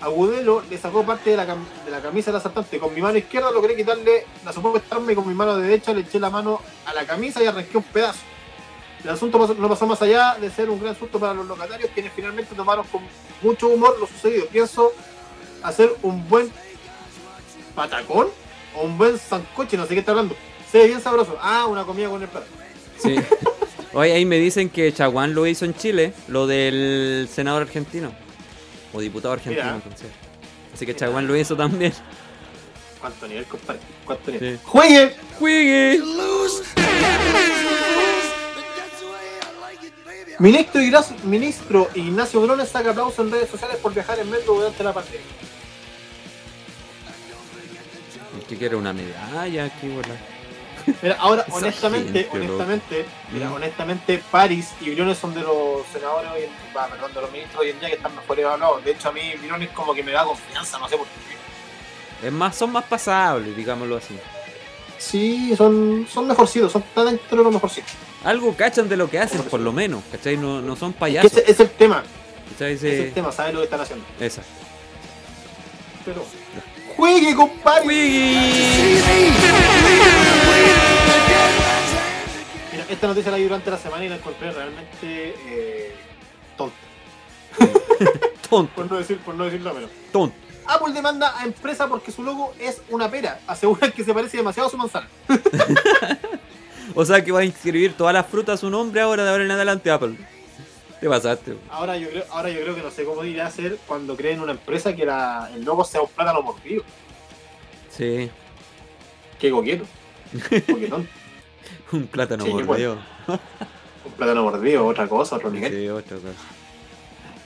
Agudelo le sacó parte de la, cam- de la camisa del asaltante. Con mi mano izquierda logré quitarle la supuesta arma y con mi mano derecha le eché la mano a la camisa y arranqué un pedazo. El asunto pasó- no pasó más allá de ser un gran susto para los locatarios, quienes finalmente tomaron con mucho humor lo sucedido. Pienso hacer un buen patacón o un buen sancoche, no sé qué está hablando. Se ve bien sabroso. Ah, una comida con el plato. Sí. Oye, ahí me dicen que Chaguán lo hizo en Chile, lo del senador argentino. O diputado argentino, Mira. entonces. Así que Chaguán lo hizo también. ¿Cuánto nivel, compadre? ¿Cuánto nivel? Sí. ¡Juegue! ¡Juegue! Ministro Ignacio, ministro Ignacio Brones saca aplauso en redes sociales por viajar en metro durante la pandemia. ¿Qué quiere? ¿Una medalla aquí, bola? Mira, ahora, Esa honestamente, gente, honestamente, mira, Mm. honestamente, París y Briones son de los senadores hoy en, va, perdón, de los ministros hoy en día que están mejor evaluados. De hecho, a mí Briones como que me da confianza, no sé por qué. Es más, son más pasables, digámoslo así. Sí, son, son mejorcitos, son están dentro de los mejorcitos. Algo cachan de lo que hacen, por lo menos, ¿cachai? No, no son Que payasos. ese es el tema, es el tema, saben lo que están haciendo. Esa. Pero, juegue, compadre. Mira, esta noticia la vi durante la semana y la encontré realmente eh, tonta. Tonto, Por no, decir, por no decirlo menos. tonto. Apple demanda a empresa porque su logo es una pera. Aseguran que se parece demasiado a su manzana. O sea que va a inscribir todas las frutas a su nombre ahora de ahora en adelante, Apple. Te pasaste. Ahora yo creo, ahora yo creo que no sé cómo irá a ser cuando creen una empresa que la- el logo sea un plátano mordido. Sí, Qué coqueto. Coquetón. un plátano Sí, mordido. Un plátano mordido, otra cosa, otro nivel. Sí, otra cosa.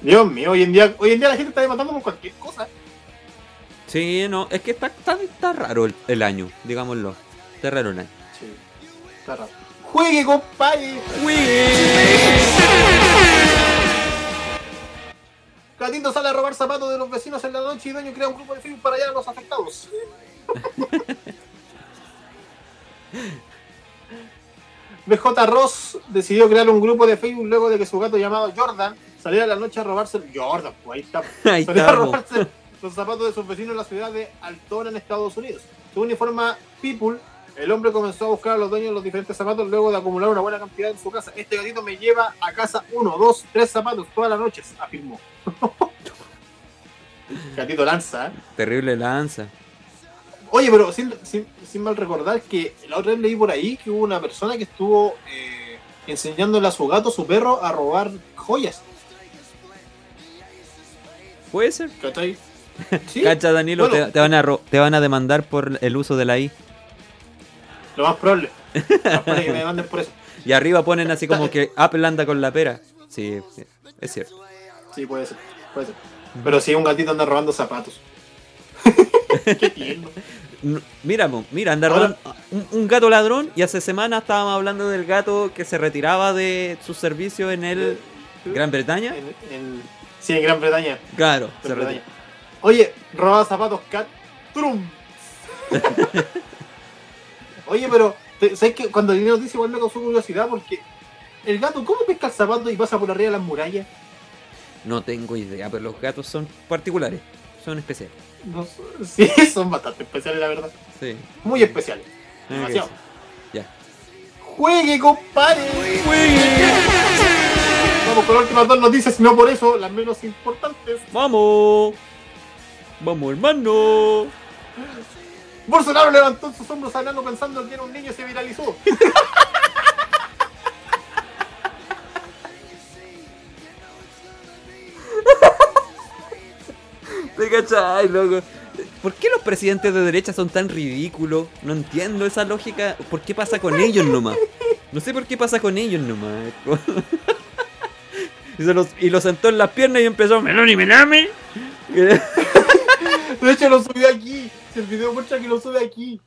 Dios mío, hoy en día, hoy en día la gente está demandando por cualquier cosa. Sí, no, es que está, está, está raro el, el año, digámoslo. Está raro el año. Sí, está raro. Juegue, compadre. Gatito sale a robar zapatos de los vecinos en la noche y dueño crea un grupo de Facebook para hallar a los afectados. BJ Ross decidió crear un grupo de Facebook luego de que su gato llamado Jordan saliera a la noche a robarse. Jordan, pues ahí está. Ahí Salió a robarse los zapatos de sus vecinos en la ciudad de Altona, en Estados Unidos. Según informa People, el hombre comenzó a buscar a los dueños de los diferentes zapatos luego de acumular una buena cantidad en su casa. Este gatito me lleva a casa uno, dos, tres zapatos todas las noches, afirmó. gatito lanza, ¿eh? Terrible lanza. Oye, pero sin, sin- sin mal recordar que la otra vez leí por ahí que hubo una persona que estuvo eh, enseñándole a su gato, su perro, a robar joyas. Puede ser. ¿Cachai? Sí, Cacha, Danilo, Bueno. te, te van a te van a demandar por el uso de la I. lo más probable. Lo más probable que me demanden por eso. Y arriba ponen así como que Apple anda con la pera. Sí, sí, es cierto. Sí, puede ser, puede ser. Pero si un gatito anda robando zapatos. Qué n- Mira, mira, anda rodando un, un gato ladrón y hace semanas estábamos hablando del gato que se retiraba de su servicio en el Gran Bretaña. En, en- sí, en Gran Bretaña. Claro, Gran. Bretaña. Oye, robaba zapatos cat. Trum. Oye, pero, ¿sabes qué? Cuando leí noticia igual me causó curiosidad porque el gato, ¿cómo pesca el zapato y pasa por arriba de las murallas? No tengo idea, pero los gatos son particulares, son especiales. No. Sí, son bastante especiales, la verdad. Sí. Muy especiales. Ah, Demasiado. Ya. ¡Juegue, compadre! Vamos con las últimas dos noticias, no por eso, las menos importantes. ¡Vamos! ¡Vamos, hermano! Bolsonaro levantó sus hombros hablando pensando que era un niño y se viralizó. ¿Te cachai, loco? ¿Por qué los presidentes de derecha son tan ridículos? No entiendo esa lógica. ¿Por qué pasa con ellos nomás? No sé por qué pasa con ellos nomás. y, se los, y lo sentó en las piernas y empezó Meloni Melame. De hecho, lo subí aquí. Si el video muestra que lo sube aquí.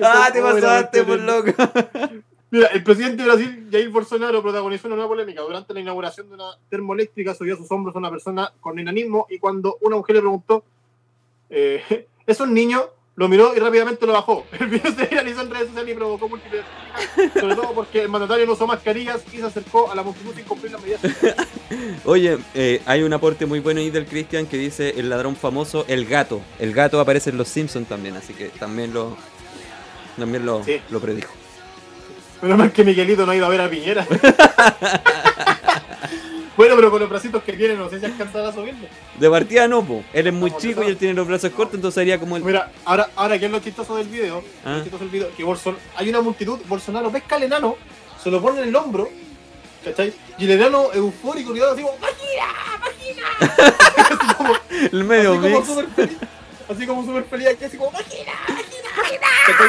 ah, te pasaste, por bastante- loco. Mira, el presidente de Brasil, Jair Bolsonaro, protagonizó una nueva polémica. Durante la inauguración de una termoeléctrica subió a sus hombros a una persona con enanismo y cuando una mujer le preguntó, eh, ¿es un niño? Lo miró y rápidamente lo bajó. El video se viralizó en redes sociales y provocó múltiples sobre todo porque el mandatario no usó mascarillas y se acercó a la multitud sin cumplir las medidas. Oye, eh, hay un aporte muy bueno ahí del Cristian que dice el ladrón famoso, el gato. El gato aparece en Los Simpsons también, así que también lo, también lo, Sí. lo predijo. Menos mal que Miguelito no ido a ver a Piñera. bueno, pero con los bracitos que tiene, no sé si alcanzará a subirlo. De partida no, po. Él es muy chico y él tiene los brazos cortos, entonces sería como el... Mira, ahora, ahora ¿qué es lo chistoso del video? Ah. Chistoso del video, que Bolson- hay una multitud, Bolsonaro pesca al enano, se lo pone en el hombro, ¿cachai? Y el enano eufórico y así como. ¡Máquina! así como, el medio así como mix. súper feliz, así como súper feliz aquí, así como, ¡Máquina! ¡Máquina! ¿Cachai?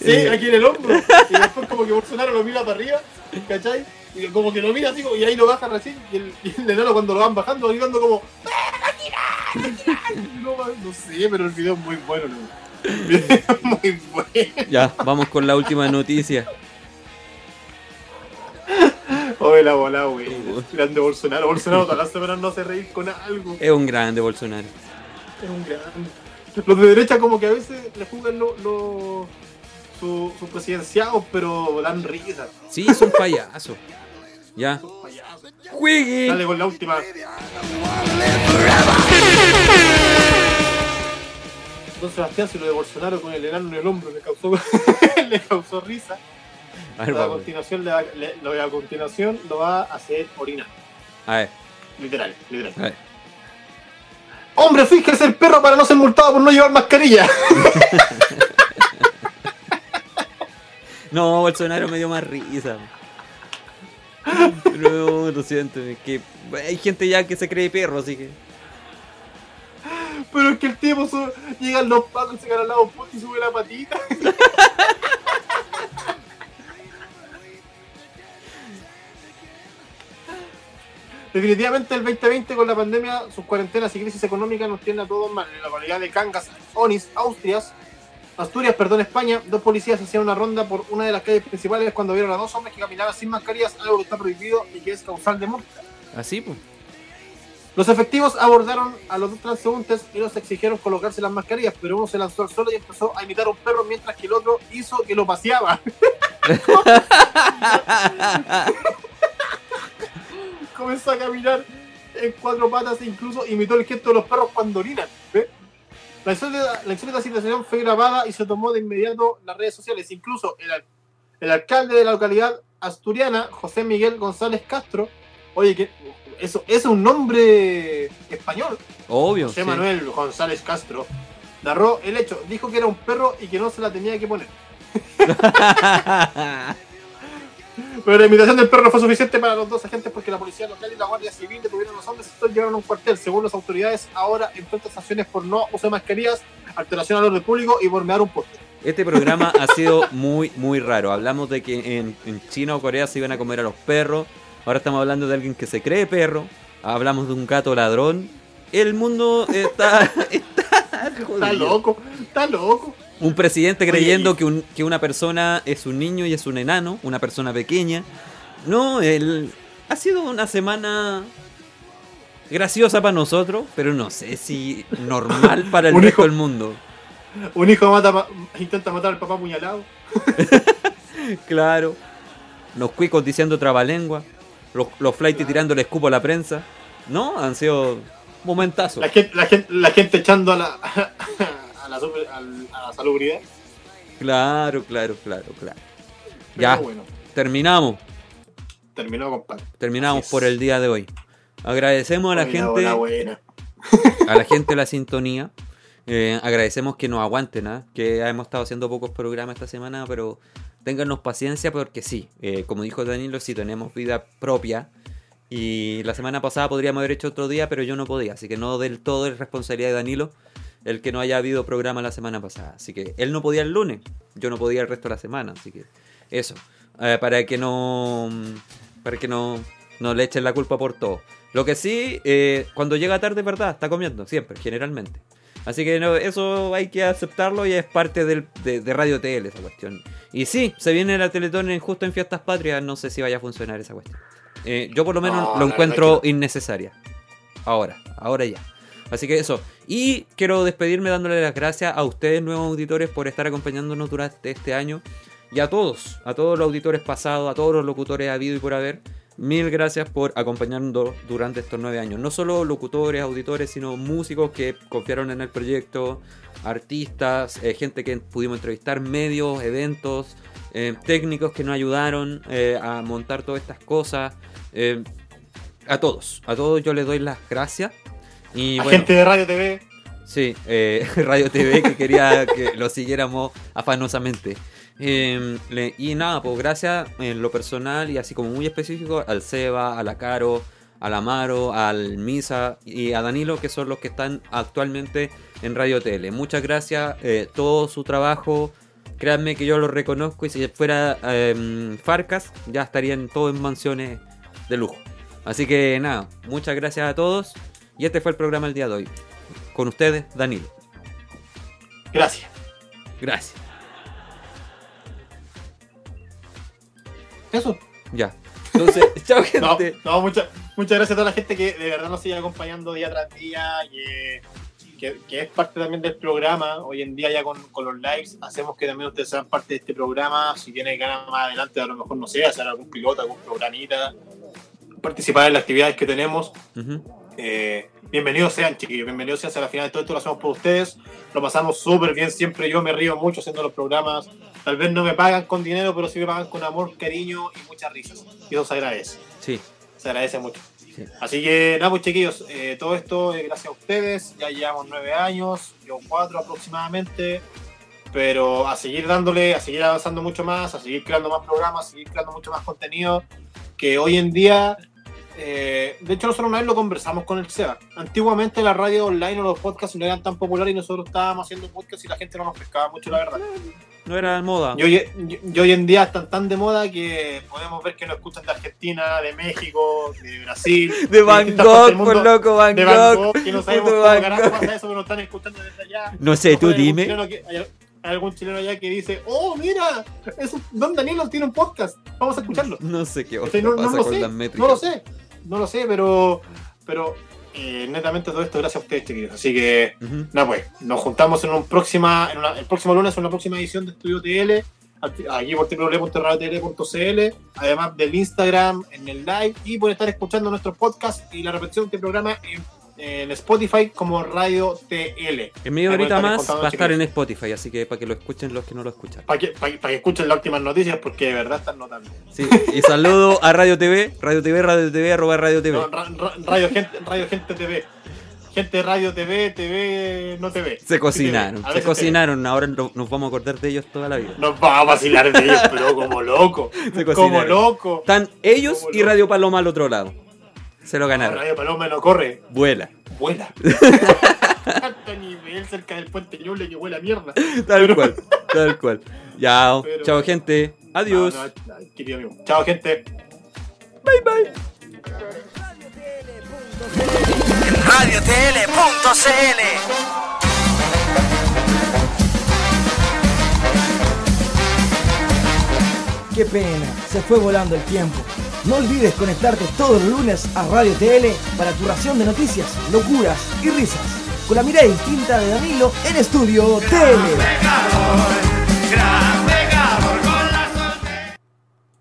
Sí, Eh. aquí en el hombro. Y después como que Bolsonaro lo mira para arriba, ¿cachai? Y como que lo mira así y ahí lo baja recién, y el, y el enano cuando lo van bajando va gritando como. Y no, no sé, pero el video es muy bueno, ¿no? El video es muy bueno. Ya, vamos con la última noticia. Oye, la bola, güey. Grande Bolsonaro. Bolsonaro todas las semanas no hace reír con algo. Es un grande Bolsonaro. Es un grande. Los de derecha como que a veces le jugan los lo, sus su presidenciados, pero dan risa. Sí, es un payaso. Ya. ¡Juegue! Dale con la última. Don Sebastián, si lo de Bolsonaro con el enano en el hombro le causó, le causó risa, A ver, a continuación, le va- le- lo a continuación lo va a hacer orinar. A ver, Literal, literal. a ver. Hombre, fíjese el perro para no ser multado por no llevar mascarilla. No, Bolsonaro me dio más risa. No, lo siento, es que hay gente ya que se cree perro, así que. Pero es que el tipo su- llegan los pacos, se gana al lado puto y sube la patita. Definitivamente el 2020 con la pandemia, sus cuarentenas y crisis económicas nos tienen a todos mal. En la localidad de Cangas, Onis, Austrias, Asturias, perdón, España, dos policías hacían una ronda por una de las calles principales cuando vieron a dos hombres que caminaban sin mascarillas, algo que está prohibido y que es causal de multa. Así, pues. Los efectivos abordaron a los dos transeúntes y los exigieron colocarse las mascarillas, pero uno se lanzó al suelo y empezó a imitar a un perro mientras que el otro hizo que lo paseaba. Comenzó a caminar en cuatro patas e incluso imitó el gesto de los perros cuando orinan. La insólita, la insólita situación fue grabada y se tomó de inmediato las redes sociales. Incluso el, el alcalde de la localidad asturiana, José Miguel González Castro, oye, que eso, eso es un nombre español, Obvio. José sí. Manuel González Castro, narró el hecho. Dijo que era un perro y que no se la tenía que poner. Pero la imitación del perro no fue suficiente para los dos agentes porque la policía local y la guardia civil detuvieron a los hombres y llevaron a un cuartel. Según las autoridades, ahora enfrentan sanciones por no uso de mascarillas, alteración al orden público y por mear un poste. Este programa ha sido muy, muy raro. Hablamos de que en, en China o Corea se iban a comer a los perros. Ahora estamos hablando de alguien que se cree perro. Hablamos de un gato ladrón. El mundo está. está, Está loco, está loco. Un presidente creyendo que, un- que una persona es un niño y es un enano, una persona pequeña. No, él ha sido una semana graciosa para nosotros, pero no sé si normal para el resto hijo- del mundo. Un hijo mata, ma- intenta matar al papá apuñalado. Claro. Los cuicos diciendo trabalengua. Los, los tirando el escupo a la prensa. No, han sido momentazos. La gente, la gente, la gente echando a la, la, a la salubridad. Claro, claro, claro, claro. Pero Ya, bueno, terminamos. terminó, compadre. Terminamos por el día de hoy. Agradecemos a la gente, buena. a la gente la sintonía. Eh, agradecemos que nos aguanten, ¿ah? que hemos estado haciendo pocos programas esta semana, pero téngannos paciencia porque sí, eh, como dijo Danilo, sí tenemos vida propia. Y la semana pasada podríamos haber hecho otro día, pero yo no podía, así que no del todo es responsabilidad de Danilo el que no haya habido programa la semana pasada. Así que él no podía el lunes, yo no podía el resto de la semana, así que eso, Eh, para que no para que no, no le echen la culpa por todo. Lo que sí, eh, cuando llega tarde, verdad, está comiendo, siempre, generalmente. Así que no, eso hay que aceptarlo y es parte del- de, de Radio TL esa cuestión. Y sí, se viene la Teletón en- justo en Fiestas Patrias, no sé si vaya a funcionar esa cuestión. Eh, yo por lo menos No, lo encuentro innecesaria. Ahora, ahora ya. Así que eso. Y quiero despedirme dándole las gracias a ustedes, nuevos auditores, por estar acompañándonos durante este año. Y a todos, a todos los auditores pasados, a todos los locutores habido y por haber. Mil gracias por acompañarnos durante estos nueve años. No solo locutores, auditores, sino músicos que confiaron en el proyecto, artistas, eh, gente que pudimos entrevistar, medios, eventos, eh, técnicos que nos ayudaron eh, a montar todas estas cosas. a todos, a todos yo les doy las gracias. Y La bueno, gente de Radio TV. Sí, eh, Radio TV que quería que lo siguiéramos afanosamente. Eh, le- y nada, pues gracias en lo personal y así como muy específico al Seba, a la Caro, al Amaro, al Misa y a Danilo, que son los que están actualmente en Radio Tele. Muchas gracias, eh, todo su trabajo. Créanme que yo lo reconozco y si fuera eh, Farcas, ya estarían todos en mansiones de lujo. Así que nada, muchas gracias a todos. Y este fue el programa el día de hoy. Con ustedes, Danilo. Gracias. Gracias. Eso. Ya. Entonces, chao No, gente. no, muchas muchas gracias a toda la gente que de verdad nos sigue acompañando día tras día, que, que, que es parte también del programa. Hoy en día ya con, con los lives hacemos que también ustedes sean parte de este programa. Si tienen ganas más adelante, a lo mejor, no sé, hacer algún piloto, algún programita, participar en las actividades que tenemos. Ujú. Eh, bienvenidos sean, chiquillos, bienvenidos sean. A la final de todo esto lo hacemos por ustedes. Lo pasamos súper bien siempre. Yo me río mucho haciendo los programas. Tal vez no me pagan con dinero, pero sí me pagan con amor, cariño y muchas risas. Y eso se agradece. Sí. Se agradece mucho. Sí. Así que nada, pues chiquillos, eh, todo esto es gracias a ustedes. Ya llevamos nueve años, yo cuatro aproximadamente. Pero a seguir dándole, a seguir avanzando mucho más, a seguir creando más programas, a seguir creando mucho más contenido. Que hoy en día, eh, de hecho, nosotros una vez lo conversamos con el SEBA. Antiguamente la radio online o los podcasts no eran tan populares y nosotros estábamos haciendo podcasts y la gente no nos pescaba mucho, la verdad. No era moda. Y hoy, y hoy en día están tan de moda que podemos ver que nos escuchan de Argentina, de México, de Brasil. De Gogh, por loco, Van de Gogh. que no sabemos cómo carajo pasa eso, pero nos están escuchando desde allá. No sé, tú dime. hay, algún chileno allá que dice, oh, mira, es, Don Danilo tiene un podcast, vamos a escucharlo. No sé qué Este, no, no pasa lo con sé, las métricas. no lo sé, no lo sé, pero, pero eh, netamente todo esto gracias a ustedes, chiquillos. Así que, Ujú. nada, pues, nos juntamos en un próxima, en una- el próximo lunes en una próxima edición de Estudio TL, aquí por www.radiotl.cl, además del Instagram, en el live, y por estar escuchando nuestros podcasts y la repetición de este programa en, en Spotify como Radio TL. En media horita más va a estar en. Spotify, así que para que lo escuchen los que no lo escuchan. Para que, para, para que escuchen las últimas noticias, porque de verdad están notando. Sí. Y saludo a Radio TV, Radio TV, Radio TV, arroba Radio TV. No, ra- ra- radio, gente, radio Gente TV. Gente de Radio TV, TV, no TV. Se cocinaron, TV. Se cocinaron, ahora no- nos vamos a acordar de ellos toda la vida. Nos vamos a vacilar de ellos, pero como loco. Se Como loco. Están ellos Como y loco. Radio Paloma al otro lado. Se lo ganaron. Radio Paloma no corre. Vuela. Vuela. Tanto nivel cerca del puente Ñuble que huele a mierda. Tal Pero... cual, tal cual. Chao, Pero... chao gente. Adiós. No, no, chao gente. Bye bye. RadioTele.cl Qué pena, se fue volando el tiempo. No olvides conectarte todos los lunes a Radio TL para tu ración de noticias, locuras y risas. Con la mirada distinta de Danilo en Estudio TL.